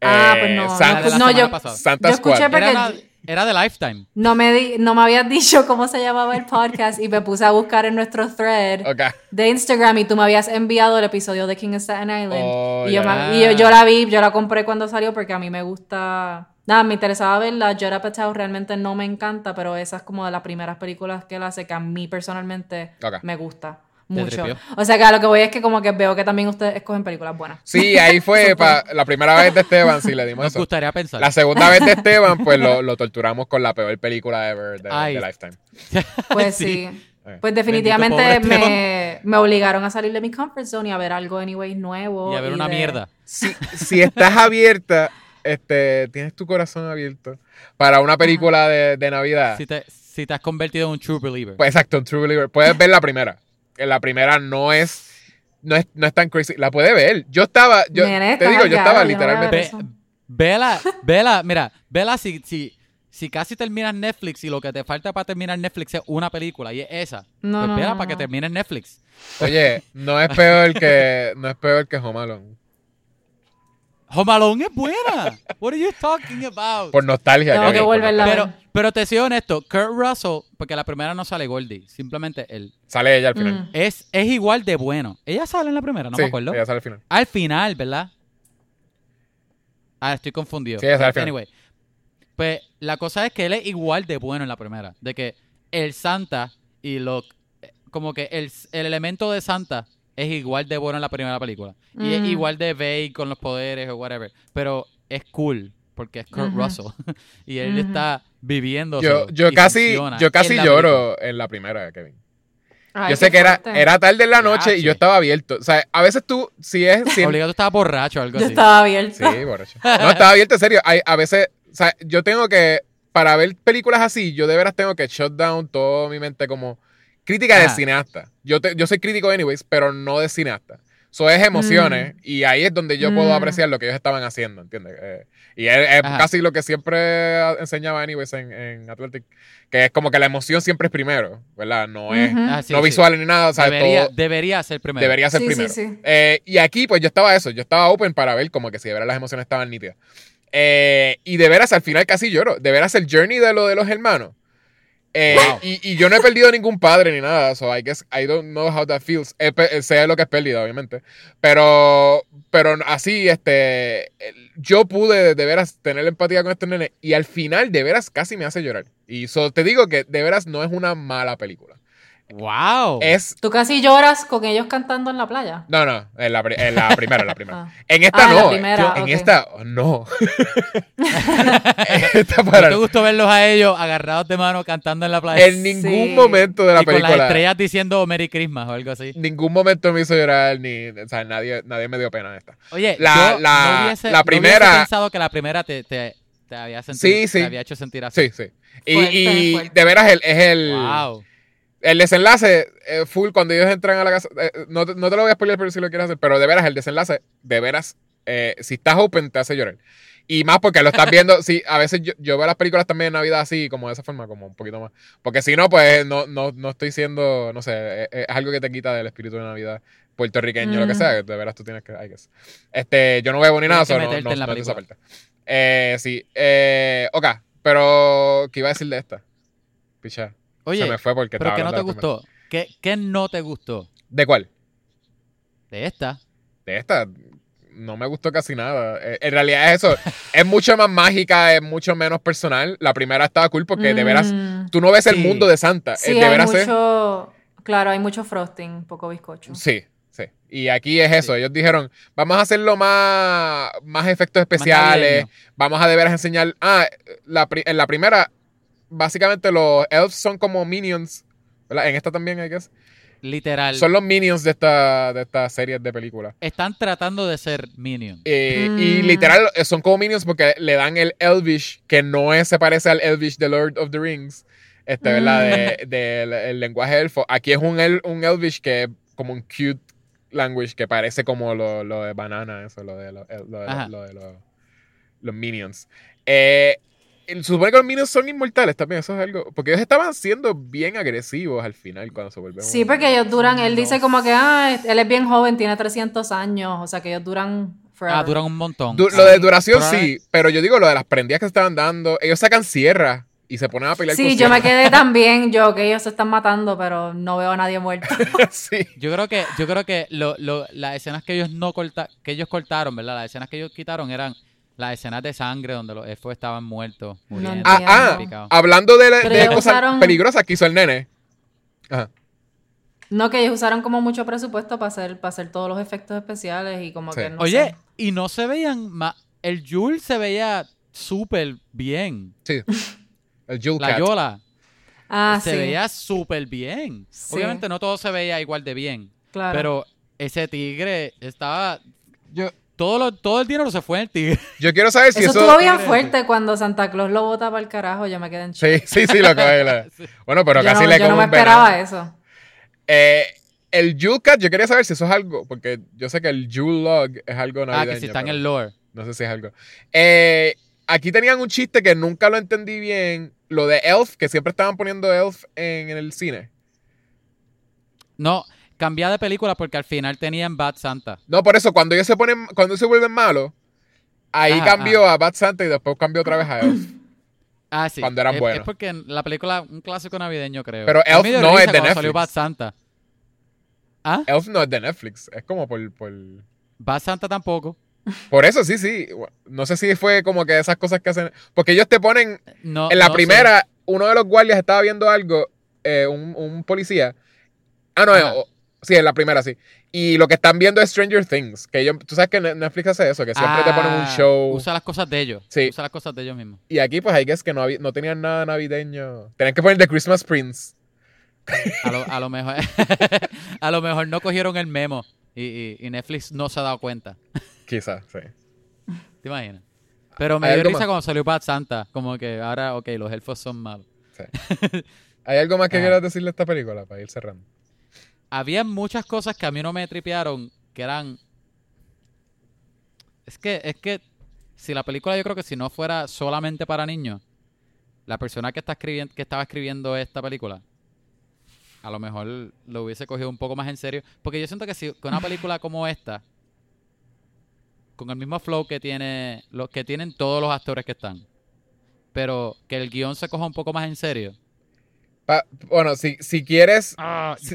Ah, Eh, pues no. La no, semana yo, pasada. Santa yo escuché Squad. porque Era, de Lifetime. no me, di- no me habías dicho cómo se llamaba el podcast y me puse a buscar en nuestro thread Ok. de Instagram y tú me habías enviado el episodio de King of Staten Island. Oh, y yo, ya. me- y yo, yo la vi, yo la compré cuando salió porque a mí me gusta... Nada, me interesaba verla. Jorah Patel realmente no me encanta, pero esa es como de las primeras películas que él hace que a mí personalmente me gusta mucho. O sea que a lo que voy es que como que veo que también ustedes escogen películas buenas. Sí, ahí fue pa- la primera vez de Esteban, sí le dimos Nos eso. gustaría pensar. La segunda vez de Esteban, pues lo, lo torturamos con la peor película ever de, Ay. de Lifetime. Pues Sí. sí. Eh. Pues definitivamente me, me obligaron a salir de mi comfort zone y a ver algo anyways nuevo. Y a ver una de- mierda. Si, si estás abierta, este, tienes tu corazón abierto para una película de, de Navidad, Si te, si te has convertido en un true believer. pues exacto, True Believer, puedes ver la primera. La primera no es, no es, no es tan crazy. La puedes ver. Yo estaba, yo te digo, yo estaba yo literalmente. Vela, vela, mira, vela si, si, si casi terminas Netflix y lo que te falta para terminar Netflix es una película y es esa, No, pues no, espera no, para que termines Netflix. Oye, no es peor que, no es peor que Home Alone. Home Alone es buena. What are you talking about? Por nostalgia. Tengo que volverla. Pero, pero te soy honesto, Kurt Russell, porque la primera no sale Goldie, simplemente él. Sale ella al final. Mm. Es, es igual de bueno. Ella sale en la primera, no sí, me acuerdo. ella sale al final. Al final, ¿verdad? Ah, estoy confundido. Sí, esa es al final. Anyway, pues la cosa es que él es igual de bueno en la primera. De que el Santa y lo. Como que el, el elemento de Santa es igual de bueno en la primera película. Y es Mm. igual de vague con los poderes o whatever. Pero es cool. Porque es Kurt. Russell. y él está viviendo. Yo, yo casi, yo casi lloro en la primera, Kevin. Ay, yo sé que era, fuerte. era tarde en la noche y yo estaba abierto. O sea, a veces tú, si es... Si Obligado estaba borracho o algo Yo así. estaba abierta. Sí, borracho. No, estaba abierto, en serio. Hay, a veces, o sea, yo tengo que, para ver películas así, yo de veras tengo que shut down todo mi mente como crítica de Ajá. cineasta. Yo, te- yo soy crítico anyways, pero no de cineasta. Eso es emociones y ahí es donde yo puedo Mm. apreciar lo que ellos estaban haciendo, ¿entiendes? Eh, y es, es casi lo que siempre enseñaba anyways en, en Athletic, que es como que la emoción siempre es primero, ¿verdad? No es Ujú. Ah, sí, no sí. visual ni nada, o sea, debería, todo debería ser primero. debería ser Sí, primero. sí. Eh, y aquí, pues yo estaba eso, yo estaba open para ver como que si de veras las emociones estaban nítidas. Eh, y de veras, al final casi lloro. De veras, el journey de lo de los hermanos. Eh, Wow. y, y yo no he perdido ningún padre ni nada, so I guess I don't know how that feels. He pe- sé lo que es pérdida, obviamente. Pero, pero así, este, yo pude de veras tener empatía con este nene y al final de veras casi me hace llorar. Y so, te digo que de veras no es una mala película. ¡Wow! Es, Tú casi lloras con ellos cantando en la playa. no, no, en la, pri- en la primera, en la primera. Ah. En esta Ah, en la no. primera, yo- en ok. esta no. esta ¿No para te gustó verlos a ellos agarrados de mano cantando en la playa? en ningún Sí. momento de la y con las película. estrellas diciendo Merry Christmas o algo así. Ningún momento me hizo llorar ni, o sea, nadie, nadie me dio pena en esta. Oye, La- yo la- no hubiese, la no hubiese primera- pensado que la primera te, te, te había sentido, Sí, sí. te había hecho sentir así. Sí, sí. Y, Fuerte, y fuerte. de veras el, es el, Wow. El desenlace eh, full cuando ellos entran a la casa. eh, no, no te lo voy a spoiler, pero si lo quieres hacer. Pero de veras el desenlace, de veras, eh, si estás open te hace llorar. Y más porque lo estás viendo, sí, a veces yo, yo veo las películas también de Navidad así, como de esa forma, como un poquito más. Porque si no, pues no, no, no estoy siendo, no sé, eh, es, algo que te quita del espíritu de Navidad puertorriqueño, lo que Mm. sea, de veras tú tienes que, I guess. Este, yo no veo ni nada, Tienes que so no, no, no esa parte. Eh, sí, eh, ok, pero, ¿qué iba a decir de esta? Picha, Oye, se me fue porque ¿pero qué no te gustó? ¿Qué, ¿Qué no te gustó ¿De cuál? de esta? De esta no me gustó casi nada. Eh, en realidad es eso. es mucho más mágica, es mucho menos personal. La primera estaba cool porque de veras Mm. tú no ves el mundo de Santa. Sí, Eh, de hay veras es- mucho... Claro, hay mucho frosting, poco bizcocho. Sí, sí. Y aquí es eso. Ellos dijeron, vamos a hacerlo más, más efectos especiales. vamos a de veras enseñar. Ah, la pri- en la primera, básicamente los elves son como minions. ¿verdad? En esta también, I guess. Literal. Son los minions de esta, de esta serie de películas. Están tratando de ser Minion. Eh, Y Mm. literal eh, son como minions porque le dan el Elvish, que no es, se parece al Elvish de Lord of the Rings. Este, ¿verdad? De- del el lenguaje elfo. Aquí es un, el, un Elvish que es como un cute language que parece como lo, lo de banana, eso, lo de, lo, lo de, Ajá. lo de lo- los minions. Eh, se supone que los minions son inmortales también, eso es algo. Porque ellos estaban siendo bien agresivos al final cuando se volvieron. Sí, porque ellos duran, él No dice como que, ah, él es bien joven, tiene 300 años, o sea que ellos duran forever. Ah, duran un montón. Du- lo de duración Pero- sí, pero yo digo lo de las prendidas que se estaban dando. Ellos sacan sierra y se ponen a pelear con Sí, yo me quedé también, yo, que ellos se están matando, pero no veo a nadie muerto. sí. Yo creo que, yo creo que lo, lo- las escenas que ellos no corta, que ellos cortaron, ¿verdad? Las escenas que ellos quitaron eran las escenas de sangre donde los elfos estaban muertos, muriendo, Ah, ah, picados. hablando de, cosas usaron- peligrosas que hizo el nene. Ajá. No, que ellos usaron como mucho presupuesto para hacer, para hacer todos los efectos especiales y como Sí. que no Oye, sé. y no se veían ma- El Yul se veía súper bien. Sí. El Jewel La Cat. Yola Ah, se sí, veía súper bien. Sí. Obviamente no todo se veía igual de bien. claro. Pero ese tigre estaba. Yo, Todo, lo- todo el dinero se fue en el tigre. yo quiero saber si eso, eso. estuvo bien fuerte cuando Santa Claus lo bota para el carajo, yo me quedé en shock. Sí, sí, sí, lo coge. la- Bueno, pero yo casi no, le yo no me esperaba eso. Eh, el Jewel Cat, yo quería saber si eso es algo, porque yo sé que el Jewel Log es algo Ah, navideño. que si está en el lore. No sé si es algo. Eh, aquí tenían un chiste que nunca lo entendí bien. Lo de Elf, que siempre estaban poniendo Elf en, en el cine. No, cambié de película porque al final tenían Bad Santa. No, por eso, cuando ellos se ponen, cuando se vuelven malos, ahí Ajá, cambió a Bad Santa y después cambió otra vez a Elf. Ah, sí. Cuando eran es, buenos. Es porque en la película, un clásico navideño, creo. Pero Elf no es de cuando salió Netflix. Bad Santa. ¿Ah? Elf no es de Netflix, es como por, por... Bad Santa tampoco. Por eso, sí, sí. No sé si fue como que esas cosas que hacen... Porque ellos te ponen... No, en la no sé. primera, uno de los guardias estaba viendo algo, eh, un, un policía. Ah, no, Ajá. Sí, en la primera, sí. Y lo que están viendo es Stranger Things. Que ellos, tú sabes que Ne- Netflix hace eso, que siempre te ponen un Ah, show. Usa las cosas de ellos. Sí. Usa las cosas de ellos mismos. Y aquí, pues, hay que es que no, había- no tenían nada navideño. Tenían que poner The Christmas Prince. A lo, a lo mejor a lo mejor no cogieron el memo y, y- y Netflix no se ha dado cuenta. Quizás, sí. ¿Te imaginas? Pero me ¿Hay dio risa más? cuando salió Bad Santa. Como que ahora, ok, los elfos son malos. ¿Hay algo más que Ah. quieras decirle a esta película para ir cerrando? Había muchas cosas que a mí no me tripearon que eran. Es que, es que si la película yo creo que si no fuera solamente para niños, la persona que está escribiendo, que estaba escribiendo esta película, a lo mejor lo hubiese cogido un poco más en serio. Porque yo siento que si que una película como esta, con el mismo flow que tiene, lo, que tienen todos los actores que están, pero que el guion se coja un poco más en serio. Pa- bueno, si, si quieres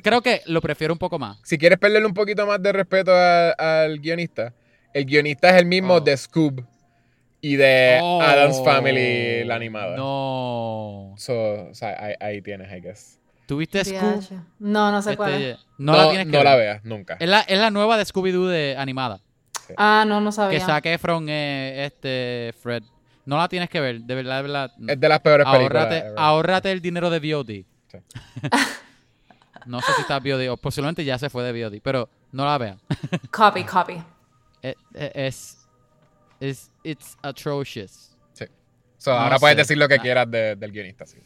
Creo que lo prefiero un poco más. si quieres perderle un poquito más de respeto a- al guionista, el guionista es el mismo Oh. de Scoob y de Oh, Adam's Family, la animada. No. So, o sea, ahí, ahí tienes, I guess. ¿Tuviste Scoob? No, no sé cuál es. Este, no, la tienes que no la ver. veas, nunca. Es la, es la nueva de Scooby-Doo de animada. Ah, no, no Que sabía. Zac Efron eh, este Fred. No la tienes que ver, de verdad, de verdad. Es de las peores películas. Ahórrate, ever. ahórrate el dinero de VOD. no sé si está VOD o posiblemente ya se fue de VOD, pero no la vean. Copy, copy. es, es, es- it's atrocious. Sí. So, No ahora puedes decir lo que Ah. quieras de- del guionista, sí.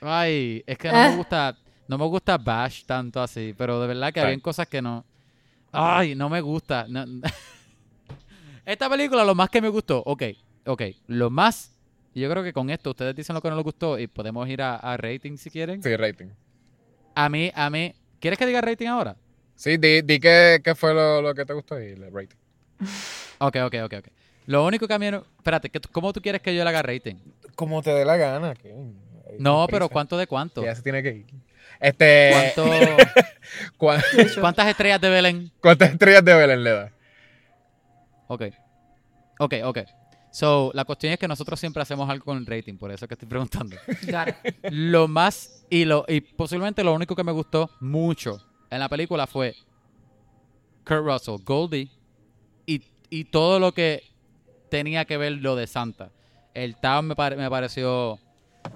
Ay, es que no Eh. me gusta, no me gusta Bash tanto así, pero de verdad que Right. habían cosas que no. Ay, no me gusta. no- Esta película, lo más que me gustó, ok, ok, lo más, yo creo que con esto ustedes dicen lo que no les gustó y podemos ir a, a rating si quieren. Sí, rating. A mí, a mí, ¿quieres que diga rating ahora? Sí, di, di qué, qué fue lo, lo que te gustó y el rating. Ok, ok, ok, ok. Lo único que a mí, no- espérate, ¿qué- ¿cómo tú quieres que yo le haga rating? Como te dé la gana. que- No, pero ¿cuánto de cuánto? Ya se tiene que ir. Este. ¿Cuánto, ¿cuán- ¿Cuántas estrellas de Belén? ¿Cuántas estrellas de Belén le da? Ok. Ok, ok. So, la cuestión es que nosotros siempre hacemos algo con el rating, por eso es que estoy preguntando. Lo más y lo y posiblemente lo único que me gustó mucho en la película fue Kurt Russell, Goldie y, y todo lo que tenía que ver lo de Santa. El town me, pare- me pareció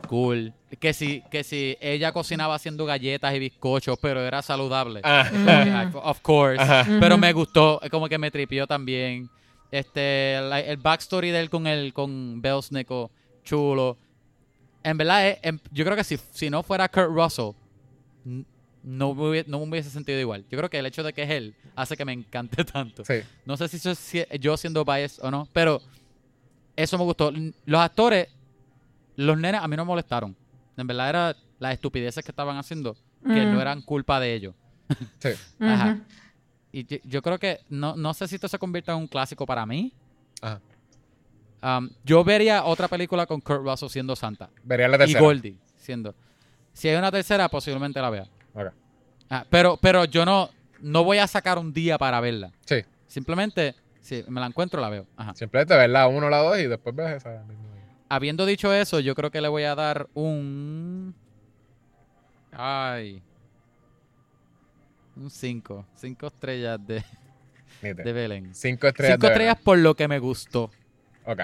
cool. Que si, que si ella cocinaba haciendo galletas y bizcochos, pero era saludable. Ah. Of course. Ajá. Pero me gustó, como que me tripió también. Este, la- el backstory de él con el con Belsnico, chulo. En verdad, eh, em- yo creo que si, si no fuera Kurt Russell, no me, hubie- no me hubiese sentido igual. Yo creo que el hecho de que es él hace que me encante tanto. Sí. No sé si eso es si- yo siendo biased o no, pero eso me gustó. Los actores, los nenes a mí no me molestaron. En verdad era las estupideces que estaban haciendo, que Mm. no eran culpa de ellos. Sí. Ajá. Y yo, yo creo que no, no sé si esto se convierta en un clásico para mí. Ajá. Um, yo vería otra película con Kurt Russell siendo Santa Vería la y tercera. Goldie siendo. Si hay una tercera, posiblemente la vea. Ok. Ah, pero, pero yo no, no voy a sacar un día para verla. Sí. Simplemente, si me la encuentro, la veo. Ajá. Simplemente ves la 1 la 2 y después ves esa. Habiendo dicho eso, yo creo que le voy a dar un. Ay. Un 5. 5 estrellas de, de Belén. Cinco estrellas. 5 de estrellas por lo que me gustó. Ok.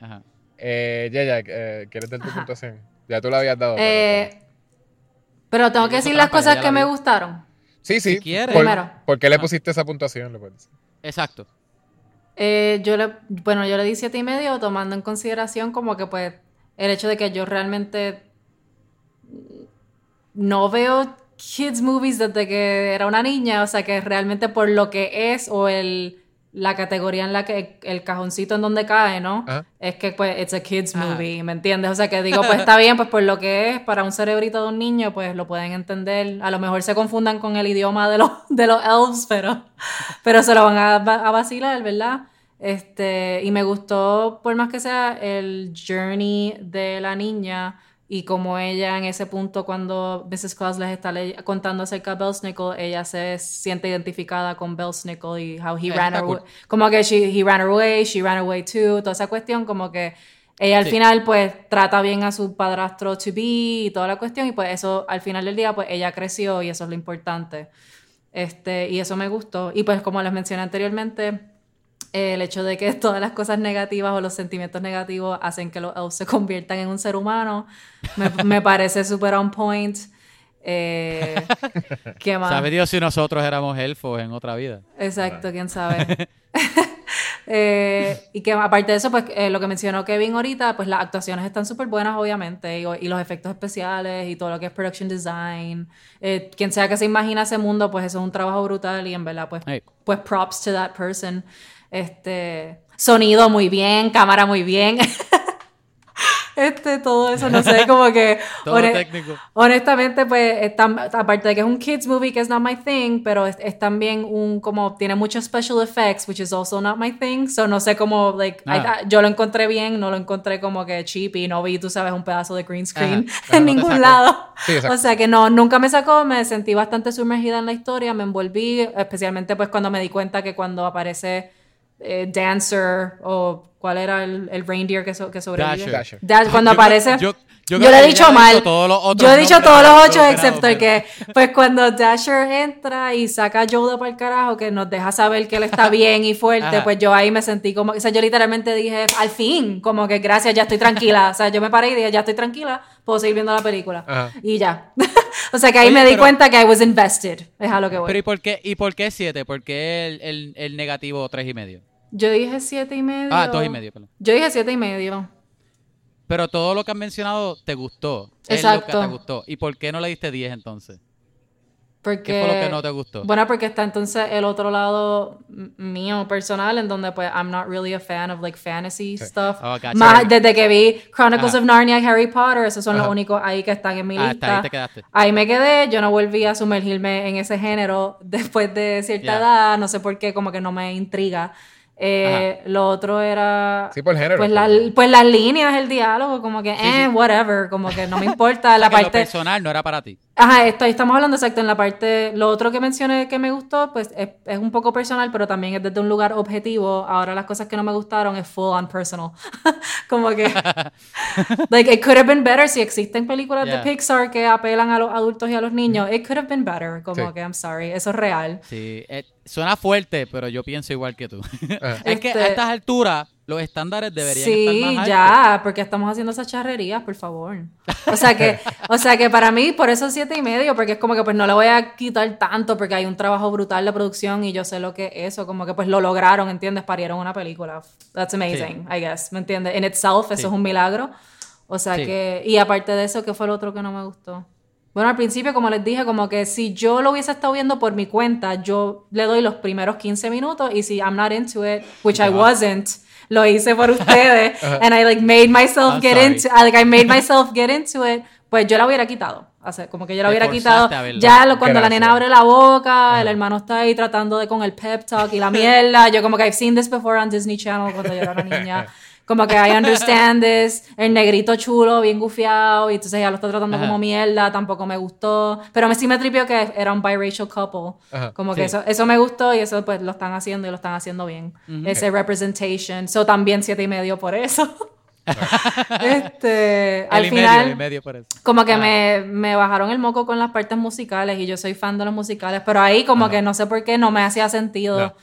Ajá. Eh, Yaya, eh, ¿quieres dar tu Ajá. puntuación? Ya tú la habías dado. pero- Eh, pero tengo que decir las ya cosas la que me gustaron. sí, sí. si quieres. ¿Por, Primero. ¿por qué le Ajá. pusiste esa puntuación? Le puedes decir. Exacto. Eh, yo le, bueno, yo le di siete y medio tomando en consideración como que pues el hecho de que yo realmente no veo kids movies desde que era una niña, o sea que realmente por lo que es o el la categoría en la que el cajoncito en donde cae, ¿no? Ajá. Es que pues it's a kids Ajá. movie, ¿me entiendes? O sea que digo, pues está bien, pues por lo que es para un cerebrito de un niño, pues lo pueden entender. A lo mejor se confundan con el idioma de los de los elves, pero pero se lo van a, a vacilar, ¿verdad? Este, y me gustó, por más que sea, el journey de la niña y como ella en ese punto cuando Mrs. Claus les está contando acerca de Belsnickel, ella se siente identificada con Belsnickel y how he ran está away, cool. como que she, he ran away, she ran away too, toda esa cuestión como que ella al Sí. final pues trata bien a su padrastro to be y toda la cuestión y pues eso al final del día pues ella creció y eso es lo importante. Este, y eso me gustó. Y pues como les mencioné anteriormente, el hecho de que todas las cosas negativas o los sentimientos negativos hacen que los elves se conviertan en un ser humano, me, me parece súper on point. Eh, ¿Qué más? ¿Sabe Dios si nosotros éramos elfos en otra vida? Exacto, quién sabe. Eh, y que aparte de eso, pues eh, lo que mencionó Kevin ahorita, pues las actuaciones están súper buenas, obviamente, y, y los efectos especiales y todo lo que es production design. Eh, quien sea que se imagina ese mundo, pues eso es un trabajo brutal y en verdad, pues, Hey. pues props to that person. Este, sonido muy bien, cámara muy bien. Este, todo eso, no sé, como que... Todo técnico. Honestamente, pues, es tan- aparte de que es un kids movie, que es not my thing, pero es, es también un, como, tiene muchos special effects, which is also not my thing, so no sé cómo, like, Ah. I- I- yo lo encontré bien, no lo encontré como que cheap y no vi, tú sabes, un pedazo de green screen Ajá. en No ningún lado. Sí, o sea que no, nunca me sacó, me sentí bastante sumergida en la historia, me envolví, especialmente pues cuando me di cuenta que cuando aparece eh, Dancer o cuál era el, el reindeer que, so- que sobrevive. Dasher. Da- cuando aparece... yo- yo Yo, creo le he dicho mal. yo he dicho todos los ocho, excepto el que, pues cuando Dasher entra y saca a Yoda para el carajo, que nos deja saber que él está bien y fuerte, Ajá. pues yo ahí me sentí como, o sea, yo literalmente dije, al fin, como que gracias, ya estoy tranquila. O sea, yo me paré y dije, ya estoy tranquila, puedo seguir viendo la película. Ajá. Y ya. o sea, que ahí Oye, me di pero- cuenta que I was invested. Es a lo que voy. Pero ¿y por qué, y por qué siete? ¿Por qué el, el, el negativo tres y medio? Yo dije siete y medio. Ah, dos y medio, perdón. Yo dije siete y medio. Pero todo lo que has mencionado te gustó. Es Exacto. lo que te gustó. ¿Y por qué no le diste 10 entonces? Porque, ¿Qué fue lo que no te gustó? Bueno, porque está entonces el otro lado mío personal, en donde pues I'm not really a fan of like fantasy stuff. Oh, gotcha. Más desde que vi Chronicles Ajá. of Narnia y Harry Potter, esos son los únicos ahí que están en mi Ah, lista. ahí te quedaste. Ahí me quedé, yo no volví a sumergirme en ese género después de cierta edad, no sé por qué, como que no me intriga. Eh, lo otro era Sí, por género. pues, la- pues las líneas, el diálogo, como que, Sí, eh, sí. whatever, como que no me importa la O sea, que lo parte... personal no era para ti. Ajá, esto, estamos hablando exacto en la parte, lo otro que mencioné que me gustó, pues es, es un poco personal, pero también es desde un lugar objetivo. Ahora las cosas que no me gustaron es full on personal. Como que, like, it could have been better si existen películas Yeah. de Pixar que apelan a los adultos y a los niños. It could have been better. Como Sí. que, I'm sorry, eso es real. Sí, eh, suena fuerte, pero yo pienso igual que tú. Ajá. es que Este- a estas alturas los estándares deberían estar Sí, más altos. ya, porque estamos haciendo esas charrerías, por favor. O sea que, o sea que para mí, por eso siete y medio, porque es como que pues no le voy a quitar tanto, porque hay un trabajo brutal de producción y yo sé lo que es eso, como que pues lo lograron, ¿entiendes? Parieron una película. That's amazing, I guess, ¿me entiendes? In itself, eso Sí. es un milagro. O sea Sí. que, y aparte de eso, ¿qué fue lo otro que no me gustó? Bueno, al principio, como les dije, como que si yo lo hubiese estado viendo por mi cuenta, yo le doy los primeros 15 minutos y si I'm not into it, which I wasn't, lo hice por ustedes and I like made myself I'm get sorry. into like I made myself get into it, pues yo la hubiera quitado. O sea, como que yo la hubiera quitado. Ya lo- cuando la nena abre la boca, el hermano está ahí tratando de con el pep talk y la mierda. Yo como que I've seen this before on Disney Channel cuando yo era una niña. Como que I understand this. El negrito chulo, bien gufiado, y entonces ella lo está tratando Ajá. como mierda, tampoco me gustó. Pero me sí me tripió que era un biracial couple. Ajá. Como que Sí. eso, eso me gustó y eso pues lo están haciendo y lo están haciendo bien. Ese representation. So también siete y medio por eso. este, El al y final, medio, el medio por eso. como que Ah. me, me bajaron el moco con las partes musicales y yo soy fan de los musicales, pero ahí como que no sé por qué no me hacía sentido. No.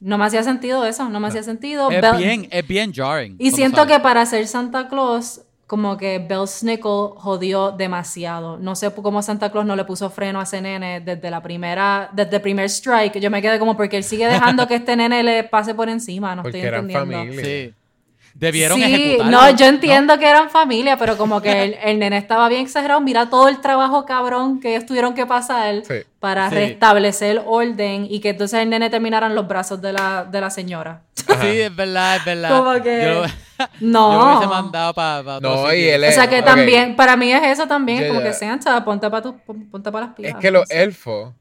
No, me hacía sentido eso, no me hacía sentido. Es bien, es bien jarring. y siento sale. que para ser Santa Claus, como que Bell Snickle jodió demasiado. No sé cómo Santa Claus no le puso freno a ese nene desde la primera, desde el primer strike. Yo me quedé como porque él sigue dejando que este nene le pase por encima, no Porque estoy eran entendiendo. familia. Sí. Debieron Sí, ejecutarlo. no, yo entiendo que eran familia, pero como que el, el nene estaba bien exagerado. Mira todo el trabajo cabrón que ellos tuvieron que pasar Sí. para Sí. restablecer orden y que entonces el nene terminara en los brazos de la, de la señora. Sí, es verdad, es verdad. Como que- Yo, No. yo lo hubiese mandado para No, y él O es- sea que también, para mí es eso también, como que Santa, ponte para ponte pa las pilas. Es que los no elfos,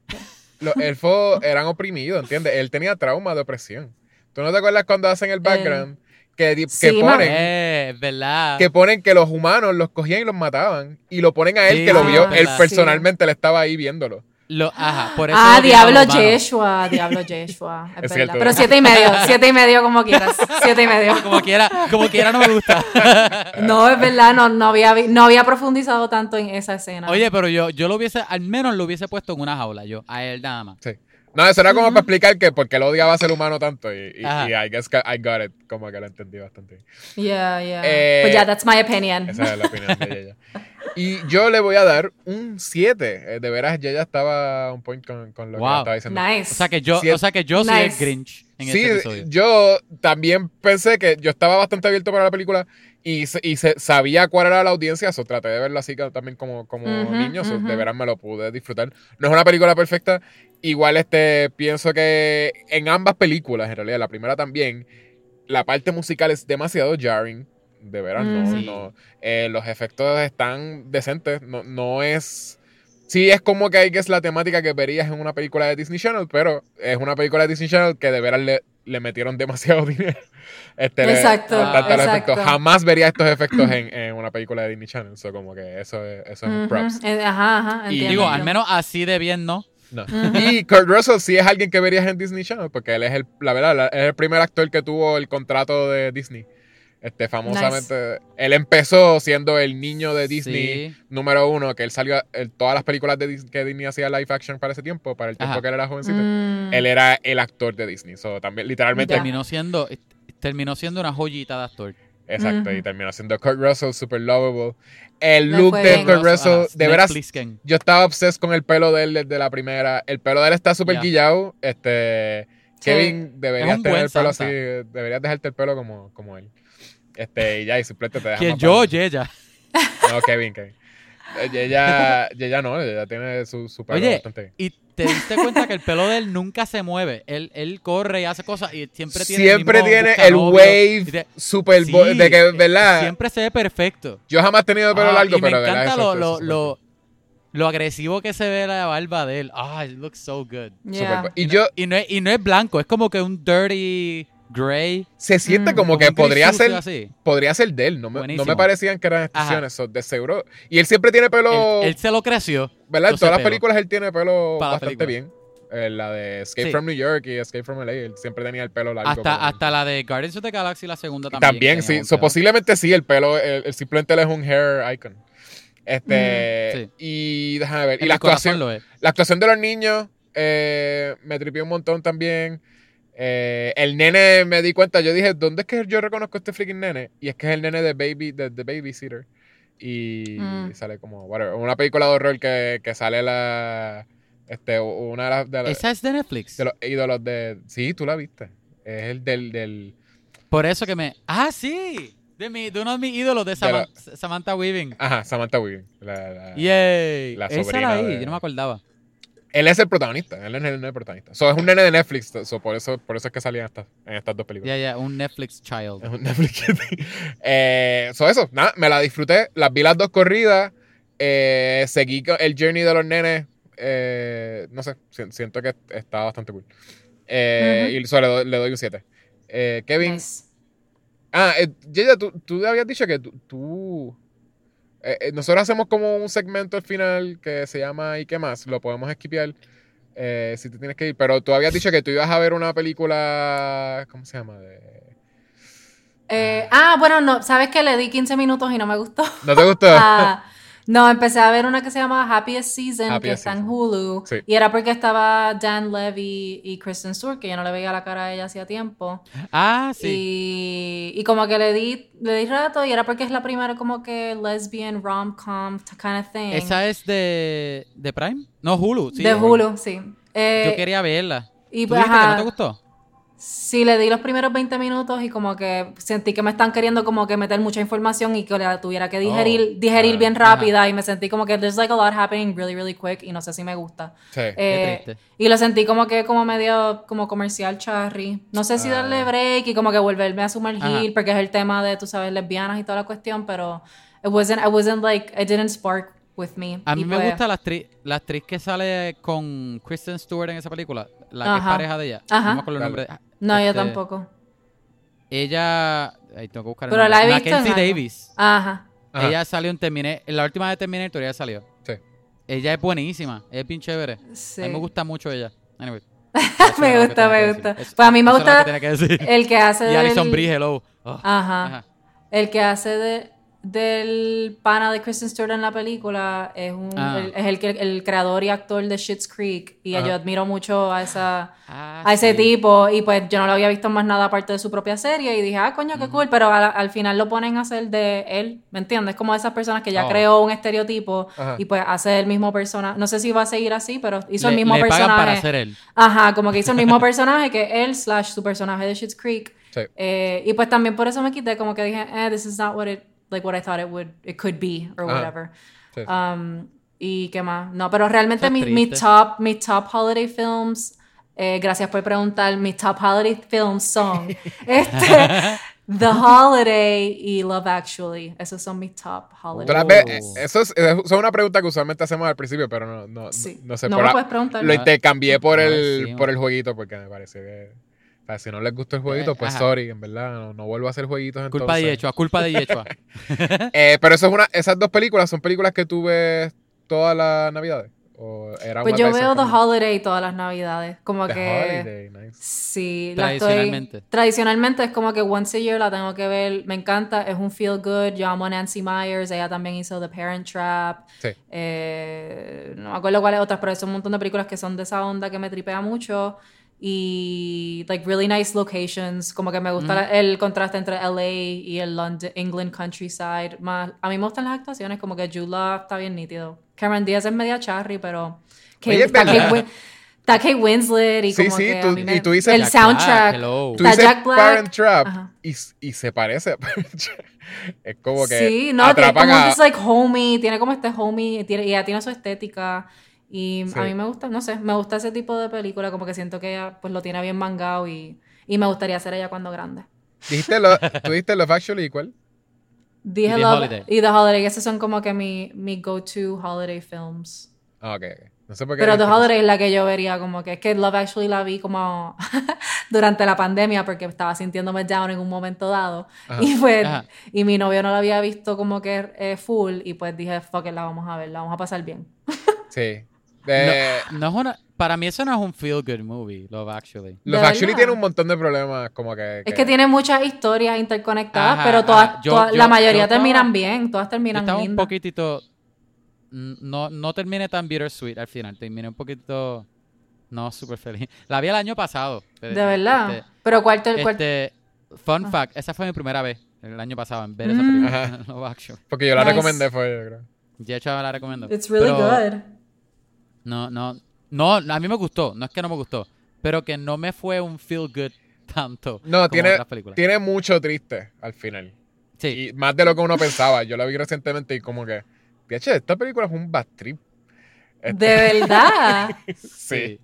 los elfos eran oprimidos, ¿entiendes? Él tenía trauma de opresión. ¿Tú no te acuerdas cuando hacen el background? Que, sí, ponen Eh, verdad. que ponen que los humanos los cogían y los mataban. Y lo ponen a él Sí, que lo vio, él personalmente le estaba ahí viéndolo. Lo- ajá, por eso Ah, Diablo. Yeshua, Diablo Yeshua. Es, Es verdad. cierto. Pero siete y medio, siete y medio como quieras. Siete y medio. Como quiera, como quiera no me gusta. No, es verdad, no, no, había, no había profundizado tanto en esa escena. Oye, pero yo, yo lo hubiese, al menos lo hubiese puesto en una jaula, yo, a él nada más. Sí. No, eso era como para explicar que por qué lo odiaba a ser humano tanto. Y, y, y I guess que I got it. Como que lo entendí bastante. bien. Yeah, yeah. Eh, But yeah, that's my opinion. Esa es la opinión de ella. Y yo le voy a dar un 7. De veras, ella estaba un point con, con lo que Wow. ella estaba diciendo. Nice. O sea que yo, Sí, o sea que yo soy Nice. el Grinch en sí, este episodio. yo también pensé que yo estaba bastante abierto para la película y, y se- sabía cuál era la audiencia, so traté de verlo así que también como, como Ujú, niño, so ujú. de veras me lo pude disfrutar. No es una película perfecta, igual este pienso que en ambas películas, en realidad, la primera también, la parte musical es demasiado jarring, de veras, no, Mm. Sí. no. Eh, los efectos están decentes, no, no es... Sí, es como que hay que es la temática que verías en una película de Disney Channel, pero es una película de Disney Channel que de veras le, le metieron demasiado dinero. Este, le- Exacto, tantos exacto. efectos. Jamás vería estos efectos en, en una película de Disney Channel. So, como que eso es, eso es un props. Eh, Ajá, ajá. Y entiendo, Digo, al menos así de bien, ¿no? No. Y Kurt Russell sí es alguien que verías en Disney Channel, porque él es el, la verdad, es el primer actor que tuvo el contrato de Disney. Este, famosamente, él empezó siendo el niño de Disney Sí. número uno, que él salió en todas las películas de Dis- que Disney hacía live action para ese tiempo, para el tiempo Ajá. que él era jovencito. Mm. Él era el actor de Disney. So, también, literalmente. Terminó siendo, terminó siendo una joyita de actor. Exacto, y terminó siendo Kurt Russell, super lovable. El look de bien. Kurt Russell, Ajá, de veras, yo estaba obsessed con el pelo de él desde la primera. El pelo de él está súper guillado. Este, Sí. Kevin, deberías tener el pelo Santa. así. Deberías dejarte el pelo como, como él. Este, y ya, y simplemente te dejas ¿Quién yo o? No, Kevin, Kevin. Eh, Ella, ella no, ella tiene su, su pelo Oye, bastante bien. y te diste cuenta que el pelo de él nunca se mueve. Él, él corre y hace cosas y siempre tiene Siempre el mismo tiene el wave te- super Sí, de que, eh, ¿verdad? Siempre se ve perfecto. Yo jamás he tenido pelo Ah, largo, y me pero de verdad encanta eso- lo, eso lo, lo, lo agresivo que se ve la barba de él. Ah, it looks so good. Yeah. Y yo, Y no, es, y no es blanco, es como que un dirty gray. se siente Mm. como como que podría sucio ser así. podría ser de él. No me, no me parecían que eran extensiones, so, de seguro. Y él siempre tiene pelo, Él, él se lo creció. ¿verdad? En todas las películas él tiene pelo Para bastante bien. Eh, la de Escape Sí. from New York y Escape from LA, él siempre tenía el pelo largo. Hasta, como- hasta la de Guardians of the Galaxy, la segunda también. También, sí. So, posiblemente sí, el pelo, el, el simplemente él es un hair icon. Este, Mm, sí. y déjame ver. En Y la actuación, lo es. la actuación de los niños eh, me tripió un montón también. Eh, el nene me di cuenta, yo dije, ¿dónde es que yo reconozco a este freaking nene? Y es que es el nene de Baby, de, de Babysitter. Y Mm. sale como, whatever, una película de horror que, que sale la, este, una de las, de, Esa es de Netflix. de los ídolos de, sí, tú la viste. Es el del, del, Por eso que me. ¡Ah, sí! De, mi, de uno de mis ídolos, de, De la- Saman- Samantha Weaving. ajá, Samantha Weaving. La, la- ¡Yay! la Esa sobrina era ahí, de- yo no me acordaba. Él es el protagonista, él es el, el protagonista. So, es un nene de Netflix, so, por, eso, por eso es que salía en estas, en estas dos películas. Ya, ya, un Netflix child. Es un Netflix. eh, so eso, nada, me la disfruté. Las vi las dos corridas. eh, seguí el journey de los nenes. eh, no sé, si- siento que está bastante cool. Eh. Y so, le, doy, le doy un 7. Eh, Kevin. Nice. Ah, eh, Yeya, tú, tú habías dicho que tú. tú- eh, eh, nosotros hacemos como un segmento al final que se llama ¿Y qué más? Lo podemos esquipear. eh, si tú tienes que ir. Pero tú habías dicho que tú ibas a ver una película. ¿Cómo se llama? De... Eh, ah, bueno, no, sabes que le di 15 minutos y no me gustó. ¿No te gustó? Ah, no, empecé a ver una que se llama Happiest Season, que Happiest está en. Hulu. Sí. Y era porque estaba Dan Levy y Kristen Stewart, que yo no le veía la cara a ella hacía tiempo. Ah, sí. Y, y como que le di, le di rato, y era porque es la primera como que lesbian rom-com kind of thing. ¿Esa es de, de Prime? No, Hulu. Sí, de Hulu, sí. Eh, Yo quería verla. y ¿Tú pues, dijiste que no te gustó? Sí, le di los primeros 20 minutos y como que sentí que me están queriendo como que meter mucha información y que la tuviera que digerir, Oh, digerir bien rápida y me sentí como que there's like a lot happening really, really quick y no sé si me gusta. Sí. Eh, triste. y lo sentí como que como medio como comercial charry. No sé si Ah. darle break y como que volverme a sumergir Ajá. porque es el tema de, tú sabes, lesbianas y toda la cuestión, pero it wasn't, I wasn't like, it didn't spark with me. A mí Y me pues- gusta la actriz, la actriz que sale con Kristen Stewart en esa película, la que es pareja de ella. Ajá. No me acuerdo el nombre. No, yo Este, tampoco. Ella, ahí tengo que buscar el Pero nombre. la he visto en Mackenzie algo. Davis. Ajá. Ajá. Ella salió en Terminator, en la última de Terminator ella salió. Sí. Ella es buenísima, es bien chévere. Sí. A mí me gusta mucho ella. Anyway. me gusta, me gusta. Pues a mí me Eso lo gusta que tenía que decir. el que hace Y Alison Brie, hello. Oh, Ajá. ajá. El que hace de, del pana de Kristen Stewart en la película es, un, Ah. el, es el, que- el creador y actor de Schitt's Creek y yo admiro mucho a esa Ah, a ese sí. tipo y pues yo no lo había visto más nada aparte de su propia serie y dije, ah, coño, qué cool, pero al, al final lo ponen a hacer de él, ¿me entiendes? Como esas personas que ya Oh. creó un estereotipo Ajá. y pues hace el mismo personaje, no sé si va a seguir así, pero hizo Le- el mismo le pagan personaje. para ser él. Ajá, como que hizo el mismo personaje que él slash su personaje de Schitt's Creek. Sí. Eh, y pues también por eso me quité, como que dije, eh, this is not what it, like what I thought it would, it could be, or whatever. Sí, sí. Um, y qué más. No, pero realmente mi, mi top, mis top holiday films, eh, gracias por preguntar, mis top holiday films son este, The Holiday y Love Actually. Esos son mis top holiday ves- films. eh, eso es, eso es una pregunta que usualmente hacemos al principio, pero no, no, Sí. no sé. No por me la- puedes preguntar. lo intercambié por No, el, sí, por el jueguito porque me parece que. O sea, si no les gustó el jueguito, Eh, pues ajá. sorry, en verdad, no, no vuelvo a hacer jueguitos entonces. Culpa de Yechua, culpa de Yechua. Eh, pero eso es una, esas dos películas son películas que tú ves todas las navidades. O era Pues yo veo The? Holiday todas las navidades. Como The que. Holiday, nice. Sí, la estoy- Tradicionalmente. tradicionalmente es como que once a year la tengo que ver. Me encanta, es un feel good. Yo amo a Nancy Myers, ella también hizo The Parent Trap. Sí. Eh, no me acuerdo cuáles otras, pero son un montón de películas que son de esa onda que me tripea mucho. Y, like, really nice locations. Como que me gusta la- el contraste entre LA y el London, England countryside. Más, a mí me gustan las actuaciones, como que Jude Law está bien nítido. Cameron Diaz es media charry, pero. Kate- Oye, es está. Kate está Kate Winslet y Sí, como sí, que a tú- mí me- y tú dices- el Jack Black, soundtrack. hello. Tú Está dices Jack Black. Parent Trap y, y se parece a Parent Trap. Es como que Sí, no, tiene como a... this like homey, tiene como este homey, tiene, y ella tiene su estética. Y Sí. a mí me gusta, no sé, me gusta ese tipo de película, como que siento que ella pues lo tiene bien mangado y, y me gustaría hacer ella cuando grande. Dijiste lo, tú dijiste Love Actually y cuál? Dije Y Love Holiday. y The Holiday, esos son como que mi, mi go-to holiday films. Ah, ok, ok. No sé por qué. Pero The. Holiday es la que yo vería como que es que Love Actually la vi como durante la pandemia porque estaba sintiéndome down en un momento dado Ajá. y pues Ajá. y mi novio no la había visto como que eh, full y pues dije fuck it, la vamos a ver, la vamos a pasar bien. Sí. De- No es una, para mí eso no es un feel good movie, Love Actually. Love ¿De Actually verdad? tiene un montón de problemas como que... Es que tiene muchas historias interconectadas, Ajá, pero todas, ajá. Yo- todas- yo- la mayoría estaba- terminan bien, todas terminan estaba un poquitito, no, no terminé tan bittersweet al final, terminé un poquito, no súper feliz. La vi el año pasado. De verdad. Este, pero cuál te- cuál- este, fun Ah. fact, esa fue mi primera vez el año pasado en ver esa Mm. película, Ajá. Love Actually. Porque yo la Nice. recomendé, fue yo creo. De hecho, me la recomiendo. It's really Pero good. No, no, no, a mí me gustó, no es que no me gustó, pero que no me fue un feel good tanto No, como tiene, otras películas. tiene mucho triste al final. Sí, Y más de lo que uno pensaba. Yo la vi recientemente y como que... Piache, esta película es un bad trip. Este- De verdad. sí.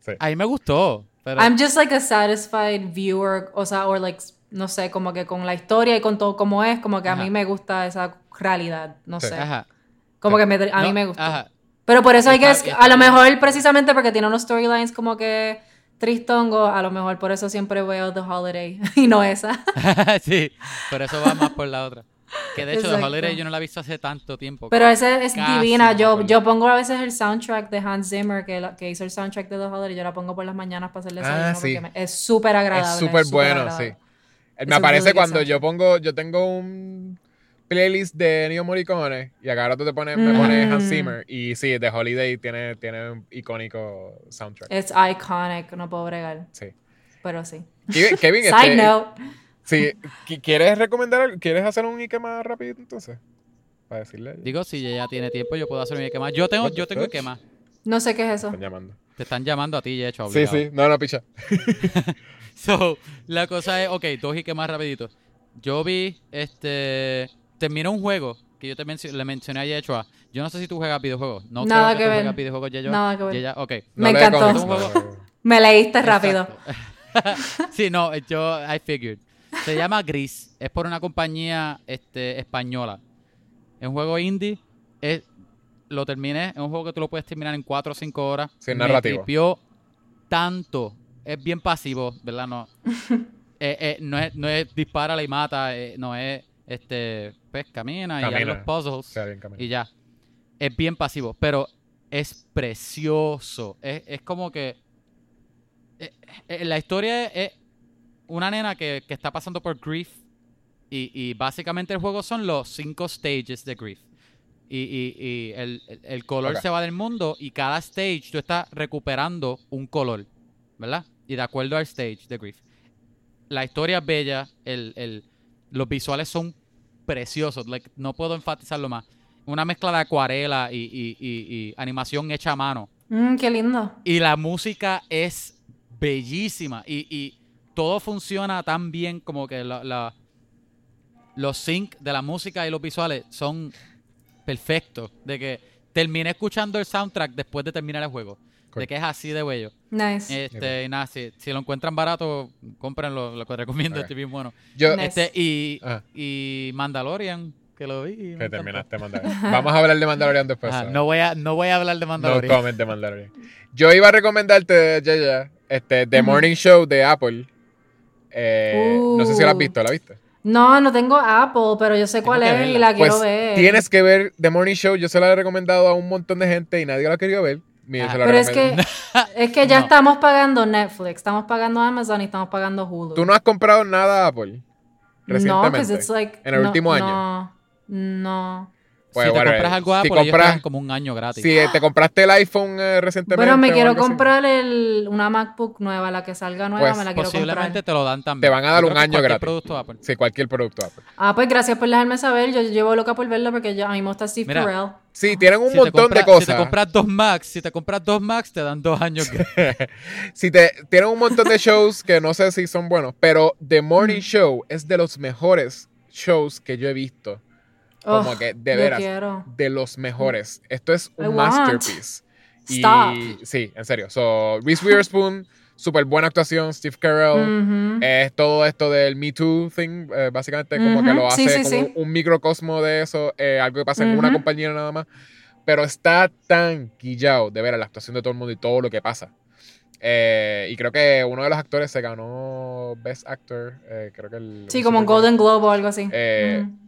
sí. A mí me gustó, pero I'm just like a satisfied viewer, o sea, or like, no sé, como que con la historia y con todo como es, como que a mí me gusta esa realidad, no Sí. sé. ajá. Como que me- a mí No, me gusta. Ajá. Pero por eso hay que, a lo mejor precisamente porque tiene unos storylines como que tristongo, a lo mejor por eso siempre veo The Holiday y no esa. sí, por eso va más por la otra. Que de hecho, The Exacto. Holiday yo no la he visto hace tanto tiempo. Pero ese es divina. Yo, yo pongo a veces el soundtrack de Hans Zimmer, que, la- que hizo el soundtrack de The Holiday, yo la pongo por las mañanas para hacerle Ah, sí. porque me- es súper agradable. Es súper bueno, agradable. sí. Es Me aparece cuando yo pongo, yo tengo un playlist de Neo Morricone y acá ahora tú te pones, me pones Hans Mm. Zimmer y sí, The Holiday tiene, tiene un icónico soundtrack. Es iconic, no puedo bregar. Sí. Pero sí. Kevin, Kevin, Side este, note. sí, qui- ¿quieres recomendar, algo? ¿quieres hacer un Ike más rápido entonces? Para decirle. a ella. Digo, si ella tiene tiempo, yo puedo hacer un más. Yo tengo, yo tengo fuck? más. No sé qué es eso. Están llamando. Te están llamando a ti, de hecho, Sí, obligado. sí. No, no, picha. So, la cosa es, ok, dos y que más rapidito. Yo vi, este, terminó un juego que yo te mencio- le mencioné a Yechua. Yo no sé si tú juegas videojuegos. No Nada creo que tú ver. juegas videojuegos, Yechua. Nada que ver. Ok. Me encantó. Me leíste rápido. sí, no, yo, I figured. Se llama Gris. Es por una compañía este, española. Es un juego indie. Es, lo terminé. Es un juego que tú lo puedes terminar en 4 o 5 horas. Sí, es Me tripió tanto. Es bien pasivo, ¿verdad? No, eh, eh, no, es, no es dispara y mata. eh, no es, este, pues camina, y hay los puzzles. Bien. Y ya. Es bien pasivo, pero es precioso. Es, es como que. eh, eh, la historia es, una nena que, que está pasando por grief. Y, y básicamente el juego son los cinco stages de grief. Y, y- y el, el- color se va del mundo y cada stage tú estás recuperando un color. ¿Verdad? Y de acuerdo al stage de grief. La historia es bella. El, el- los visuales son preciosos. like, no puedo enfatizarlo más. Una mezcla de acuarela y, y- y- y animación hecha a mano. Mm, qué lindo. Y la música es bellísima. Y, todo funciona tan bien como que la- la- los sync de la música y los visuales son perfectos. De que terminé escuchando el soundtrack después de terminar el juego. De que es así de bello. Nice. Este, y nada, si, si lo encuentran barato, cómprenlo. Lo que recomiendo, Ok. este bien bueno. Yo, Nice. Este, y, Ajá. y Mandalorian, que lo vi. que terminaste Mandalorian. Vamos a hablar de Mandalorian después. No, voy a, no voy a hablar de No Mandalorian. comment de Mandalorian. Yo iba a recomendarte, Yaya, este, The. Morning Show de Apple. Eh, No sé si la has Uh. visto, ¿la viste? No, no tengo Apple, pero yo sé cuál es verla. y la quiero Pues ver. tienes que ver The Morning Show. Yo se la he recomendado a un montón de gente y nadie la ha querido ver. Mira, Ah, se la Pero es que, es que ya No. estamos pagando Netflix, estamos pagando Amazon y estamos pagando Hulu. ¿Tú no has comprado nada Apple? No, Recientemente. because it's like, en el no, último año. No, no. Pues, si te bueno, compras algo si Apple, ellos te compras- dan como un año gratis. Si te compraste el iPhone eh, recientemente. Bueno, me quiero comprar el, una MacBook nueva, la que salga nueva, Pues, me la quiero Posiblemente comprar. te lo dan también. Te van a dar Yo un que año cualquier gratis. producto Apple. Sí, cualquier producto Apple. Ah, pues gracias por dejarme saber. Yo llevo loca por verlo porque yo, a mí me gusta Steve Mira, Carell. Sí, tienen un Si montón de cosas. Si te compras dos Max, si te compras dos Max, te dan dos años gratis. Si te tienen un montón de shows que no sé si son buenos, pero The Morning Show es de los mejores shows que yo he visto. Como Ugh, que de veras, quiero. de los mejores. Esto es I un want. masterpiece. Y Stop. sí, en serio. So, Reese Witherspoon, súper buena actuación. Steve Carell. Ujú. Es todo esto del Me Too thing, eh, básicamente como que lo sí, hace sí, como sí. un microcosmo de eso, eh, algo que pasa en una compañía nada más. Pero está tan quillado de ver a la actuación de todo el mundo y todo lo que pasa. Eh, y creo que uno de los actores se ganó Best Actor. eh, creo que el, Sí, como un Golden Globe o algo así. Eh, Ujú.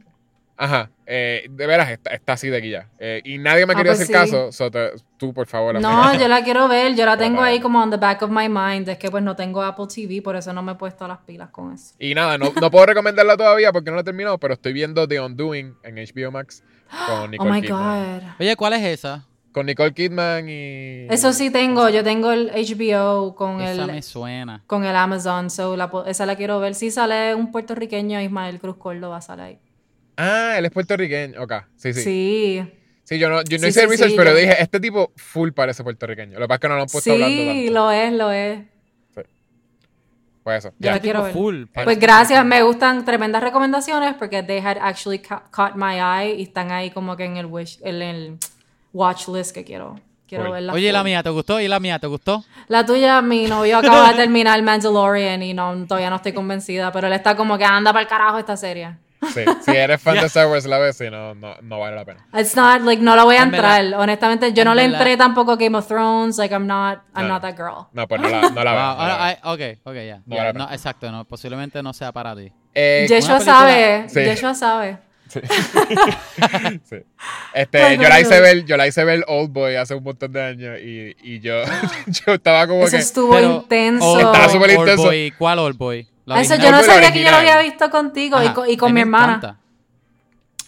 Ajá, eh, de veras está, está así de guilla. Eh, y nadie me Ah, quería pues hacer sí. caso, so te- tú por favor. No, amiga. yo la quiero ver, yo la tengo Para- ahí como on the back of my mind, es que pues no tengo Apple TV, por eso no me he puesto las pilas con eso. Y nada, no, no puedo recomendarla todavía porque no la he terminado, pero estoy viendo The Undoing en HBO Max con Oh Nicole my Kidman. god. Oye, ¿cuál es esa? Con Nicole Kidman y. Eso sí tengo, yo tengo el HBO con Esa el me suena. con el Amazon, so la po- esa la quiero ver. Si sale un puertorriqueño, Ismael Cruz Córdoba sale ahí. Ah, él es puertorriqueño. Ok, sí, sí. Sí, Sí, yo no, yo no Sí, hice sí, research, sí, pero yo- dije, este tipo full parece puertorriqueño. Lo que pasa es que no lo han puesto hablando sí, lo es, lo es. Pues eso, Yo ya. la quiero ver. Full. Pues gracias, me gustan tremendas recomendaciones porque they had actually ca- caught my eye y están ahí como que en el wish, en el watch list que quiero, quiero Cool. verla. Oye, la mía, ¿te gustó? ¿Y la mía, te gustó? La tuya, mi novio acaba de terminar Mandalorian y no, todavía no estoy convencida, pero él está como que anda para el carajo esta serie. Sí, si eres fan de Star Wars, la ves y no, no, no vale la pena. It's not, like, no la voy a En verdad. entrar. Honestamente, yo no En le verdad. entré tampoco a Game of Thrones. Like, I'm not, I'm No. not that girl. No, pues no la, no la ves. Ah, no ok, ok, ya. No no, pena. exacto, no, posiblemente no sea para ti. Eh, Yeshua sabe, Sí. Yeshua sabe. Sí. Este, Ay, yo la no, hice no. ver, yo la hice ver Old Boy hace un montón de años y, y yo, yo estaba como Eso que estuvo intenso. Old Estaba súper Old intenso. Boy, ¿Cuál Old Boy? La Eso original. yo no sabía que yo lo había visto contigo y con, y mi hermana. encanta.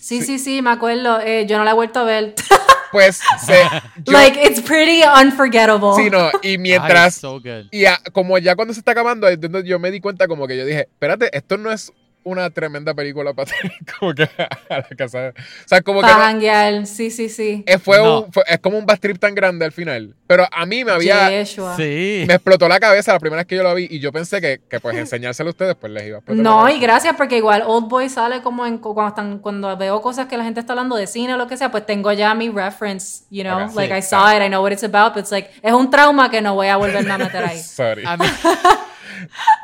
Sí, sí, sí, me acuerdo. Eh, yo no la he vuelto a ver. pues se, yo, like, it's pretty unforgettable. sí, no, y Ay, mientras so good. y a- como ya cuando se está acabando, yo me di cuenta como que yo dije, espérate, esto no es una tremenda película para tener como que a la casa. O sea, como que Para no- sí, sí, sí. eh, fue No. un, fue- es como un bad trip tan grande al final. Pero a mí me había, Yeshua. Sí. me explotó la cabeza la primera vez que yo lo vi y yo pensé que, que pues enseñárselo a ustedes pues les iba a explotar. la No, y gracias porque igual Old Boy sale como en cuando están cuando veo cosas que la gente está hablando de cine o lo que sea, pues tengo ya mi reference, you know, Ok, like sí, I saw it, I know what it's about, but it's like es un trauma que no voy a volverme a meter ahí. Sorry. A mí,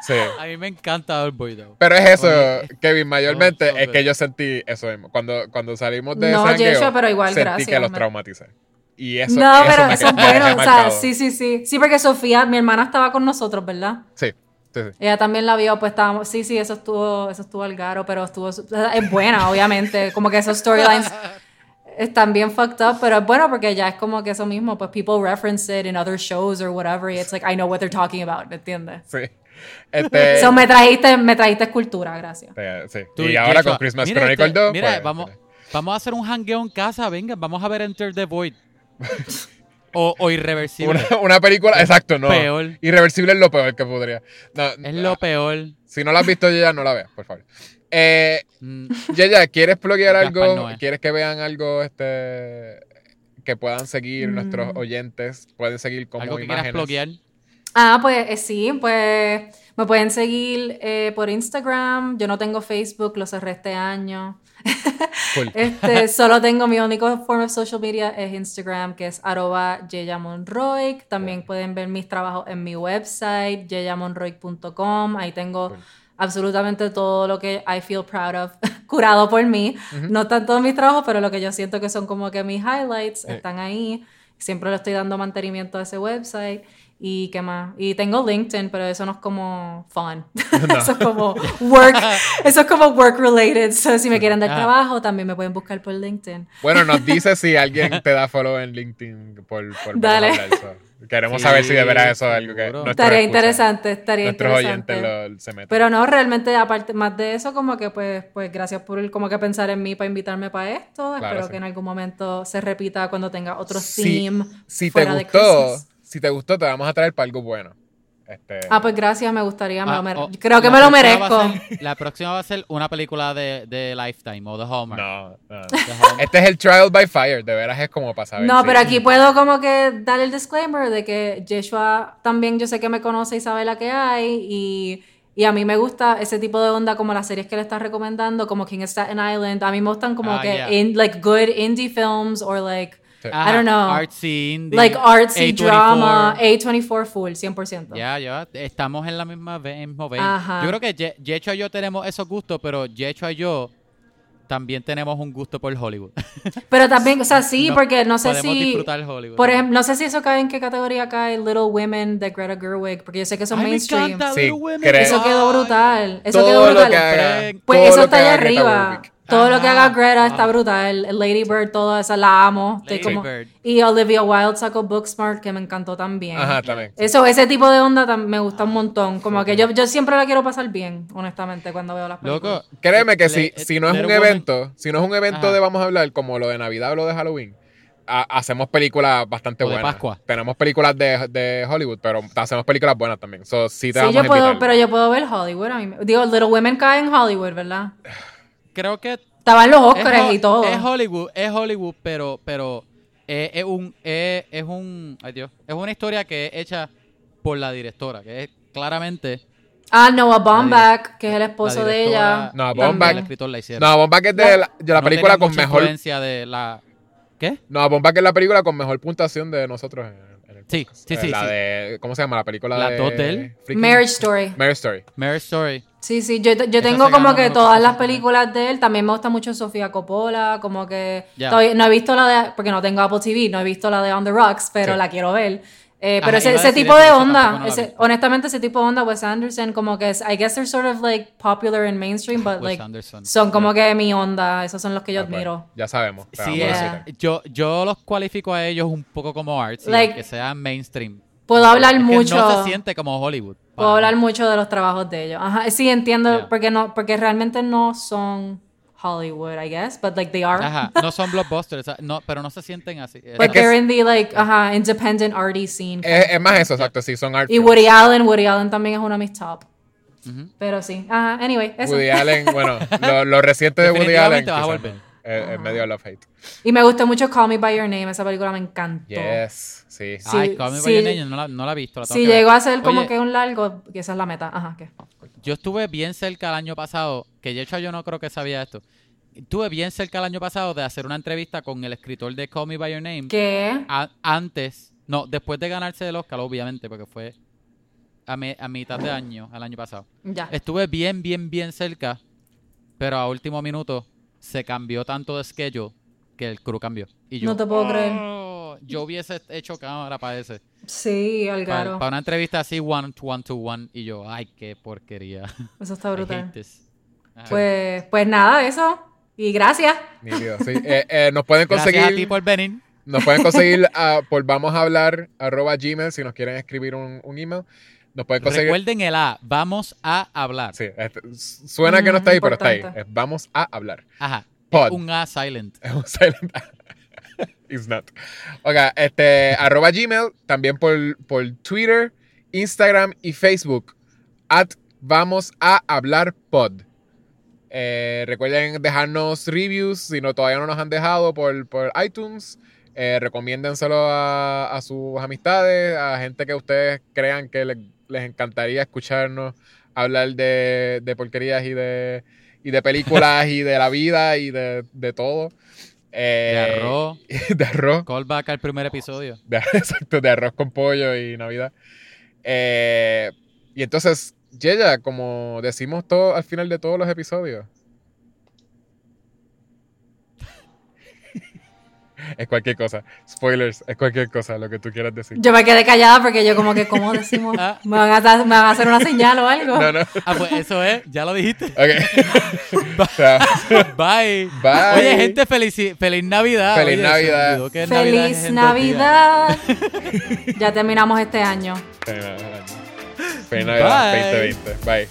Sí. a mí me encanta Old Boy, though. Pero es eso, Oye, Kevin, mayormente oh, es que yo sentí eso mismo. Cuando, cuando salimos de No, Yeshua, pero igual, sentí gracias, que los traumaticé. Y eso, no, eso pero me eso es bueno, o sea, sí, sí, sí. Sí, porque Sofía, mi hermana estaba con nosotros, ¿verdad? Sí, sí, sí. Ella también la vio, pues estábamos, sí, sí, eso estuvo, eso estuvo al garo, pero estuvo, es buena, obviamente, como que esos storylines están bien fucked up, pero es bueno porque ya es como que eso mismo, pues people reference it in other shows or whatever, y it's like, I know what they're talking about, ¿me entiendes? sí. Este, So me trajiste, me trajiste escultura, gracias. eh, sí. Tú, Y ahora con Christmas mira, Chronicle este, 2, Mira, pues, vamos, vamos a hacer un hangueo en casa, venga, vamos a ver Enter the Void. o, o Irreversible. una, una película, exacto, no. Peor. Irreversible es lo peor que podría. No, Es lo peor. Si no la has visto ya, no la veas, por favor. Eh, Mm, Yaya, ¿quieres pluguear Gaspar algo? ¿Quieres que vean algo este que puedan seguir Mm. nuestros oyentes? Pueden seguir como algo que imágenes. Ah, pues eh, sí, pues me pueden seguir eh, por Instagram. Yo no tengo Facebook, lo cerré este año. Cool. Este, solo tengo mi único forma de social media es Instagram, que es arroba yeyamonroy. También pueden ver mis trabajos en mi website, yeyamonroy.com. Ahí tengo Cool. absolutamente todo lo que I feel proud of, curado por mí. No están todos mis trabajos, pero lo que yo siento que son como que mis highlights Eh. están ahí. Siempre le estoy dando mantenimiento a ese website. ¿Y qué más? Y tengo LinkedIn, pero eso no es como fun. eso es como work. eso es como work related. So, si me quieren dar Ah. trabajo, también me pueden buscar por LinkedIn. Bueno, nos dice si alguien te da follow en LinkedIn por, por Dale. hablar, so. Queremos Sí, saber si de veras eso es algo que Estaría interesante, estaría nuestros interesante. oyentes lo, se meten. Pero no, realmente, aparte, más de eso, como que pues, pues gracias por el- como que pensar en mí para invitarme para esto. Claro, Espero sí. que en algún momento se repita cuando tenga otro Si- theme si te de gustó, Christmas. Si te gustó, te vamos a traer para algo bueno. Este, Ah, pues gracias, me gustaría, me Ah, lo mere- o- creo que me lo merezco. ser- la próxima va a ser una película de, de Lifetime o de Hallmark. no, no. Este es el Trial by Fire, de veras es como para saber. No, si- pero aquí puedo como que dar el disclaimer de que Yeshua también yo sé que me conoce y sabe la que hay y, y a mí me gusta ese tipo de onda como las series que le estás recomendando, como King of Staten Island. A mí me gustan como Ah, que yeah. in, like good indie films or like I don't know. Artsy, indie, like artsy A24. drama, A24 full, 100%. Ya, ya, estamos en la misma mismo. Ajá. Yo creo que Ye- Yecho y yo tenemos esos gustos, pero Yecho y yo también tenemos un gusto por Hollywood. Pero también, o sea, sí, No, porque no sé podemos si disfrutar Hollywood. por ejemplo, no sé si eso cae en qué categoría cae Little Women de Greta Gerwig, porque yo sé que son Ay, me mainstream. encanta Sí, Little Women. creo- Eso quedó brutal. Eso todo quedó brutal. lo que haga, Pues todo eso lo está que allá arriba. Gerwig. Todo lo que haga Greta está Ah. brutal. Lady Bird, todo eso la amo. Lady como- Bird. Y Olivia Wilde sacó Booksmart, que me encantó también. Ajá, también. Eso, ese tipo de onda tam- me gusta un montón. Como que yo, yo siempre la quiero pasar bien, honestamente, cuando veo las películas. Loco, Créeme que si, si no es un evento, si no es un evento Ajá. de vamos a hablar como lo de Navidad o lo de Halloween, ha- hacemos películas bastante O de buenas. Pascua. Tenemos películas de, de Hollywood, pero hacemos películas buenas también. So, sí te Sí, vamos yo a puedo, invitar. pero yo puedo ver Hollywood. A mí me- digo, Little Women cae en Hollywood, ¿verdad? creo que Estaban los es, Oscars Ho- y todo. es Hollywood, es Hollywood, pero pero es, es un es, es un ay Dios, es una historia que es hecha por la directora, que es claramente Ah, Noah Baumbach, que es el esposo de ella. No, y Baumbach- el escritor la hicieron. No, Bomba que es de la, de la No película con mejor. de la ¿Qué? No, Bomba que es la película con mejor puntuación de nosotros en, en el Sí, sí, Eh, sí, La sí. de. ¿Cómo se llama? La película La de. Freaking- Marriage Story. Marriage Story. Marriage Story. Sí, sí, yo, yo tengo como que todas las películas de él. También me gusta mucho Sofía Coppola, como que... Todavía- no he visto la de... Porque no tengo Apple TV, no he visto la de On the Rocks, pero Sí. la quiero ver. Eh, Ajá, pero ese, tipo de onda, no ese- honestamente ese tipo de onda, Wes Anderson, como que es, I guess they're sort of like popular and mainstream, but Wes like Anderson. son como que mi onda, esos son los que yo Ah, pues, admiro. ya sabemos. Sí, Yeah. yo, yo los cualifico a ellos un poco como arts, Like- que sean mainstream. Puedo hablar Es que mucho... no se siente como Hollywood. Puedo hablar mucho de los trabajos de ellos. Ajá, sí entiendo Yeah. porque no porque realmente no son Hollywood, I guess, but like they are. Ajá, no son blockbusters, no, pero no se sienten así. But they're in the like ajá, independent arty scene. Es, es más eso, exacto. Sí, son art y films. Woody Allen, Woody Allen también es uno de mis top. Ujú. Pero sí. Ajá, anyway, eso. Woody Allen, bueno, lo, lo reciente de Woody Allen. Vas a volver. medio love-hate. Y me gustó mucho Call Me By Your Name, esa película me encantó. Yes, sí. Sí, Ay, Call Me By sí. Your Name, no la, no la he visto. La tengo Si que ver. llegó a ser como Oye, que un largo, que esa es la meta. Ajá, ¿qué? Yo estuve bien cerca el año pasado, que de hecho yo no creo que sabía esto. Estuve bien cerca el año pasado de hacer una entrevista con el escritor de Call Me By Your Name. ¿Qué? a- antes, no, después de ganarse el Oscar, obviamente, porque fue a, mi- a mitad de año, el año pasado. Ya. Estuve bien, bien, bien cerca, pero a último minuto se cambió tanto de schedule que el crew cambió. Y yo, No te puedo creer. "Oh", yo hubiese hecho cámara para ese. Sí, Para, Algaro. para una entrevista así, one to one to one. Y yo, ay, qué porquería. Eso está brutal. Pues, pues nada, eso. Y gracias. Nítido, sí. Eh, eh, nos pueden Gracias a ti conseguir, por venir. nos pueden conseguir ah, por vamos a hablar arroba gmail si nos quieren escribir un, un email. Nos pueden conseguir. Recuerden el A, vamos a hablar. Sí, este, suena que no está ahí, pero está ahí. Es vamos a hablar. Ajá. Pod. Un A silent. Es un silent. It's not. Ok, este, arroba Gmail, también por, por Twitter, Instagram y Facebook. At vamos a hablar pod. Eh, recuerden dejarnos reviews si no todavía no nos han dejado por, por iTunes. Eh, recomiéndenselo a, a sus amistades, a gente que ustedes crean que les, les encantaría escucharnos hablar de, de porquerías y de, y de películas y de la vida y de, de todo. De Eh, arroz. De arroz. Callback al primer episodio. De, exacto, de arroz con pollo y Navidad. Eh, y entonces, Yeya, como decimos todo al final de todos los episodios. es cualquier cosa. Spoilers, es cualquier cosa, lo que tú quieras decir. Yo me quedé callada porque yo como que, ¿cómo decimos? Ah. ¿Me van a, dar- me van a hacer una señal o algo? No, no. Ah, pues eso es, ya lo dijiste. Ok. Bye. Bye. Oye, gente, feliz, feliz Navidad. Feliz Oye, Navidad. ¡Feliz. Navidad! ya terminamos este año. Feliz Navidad 2020. Bye.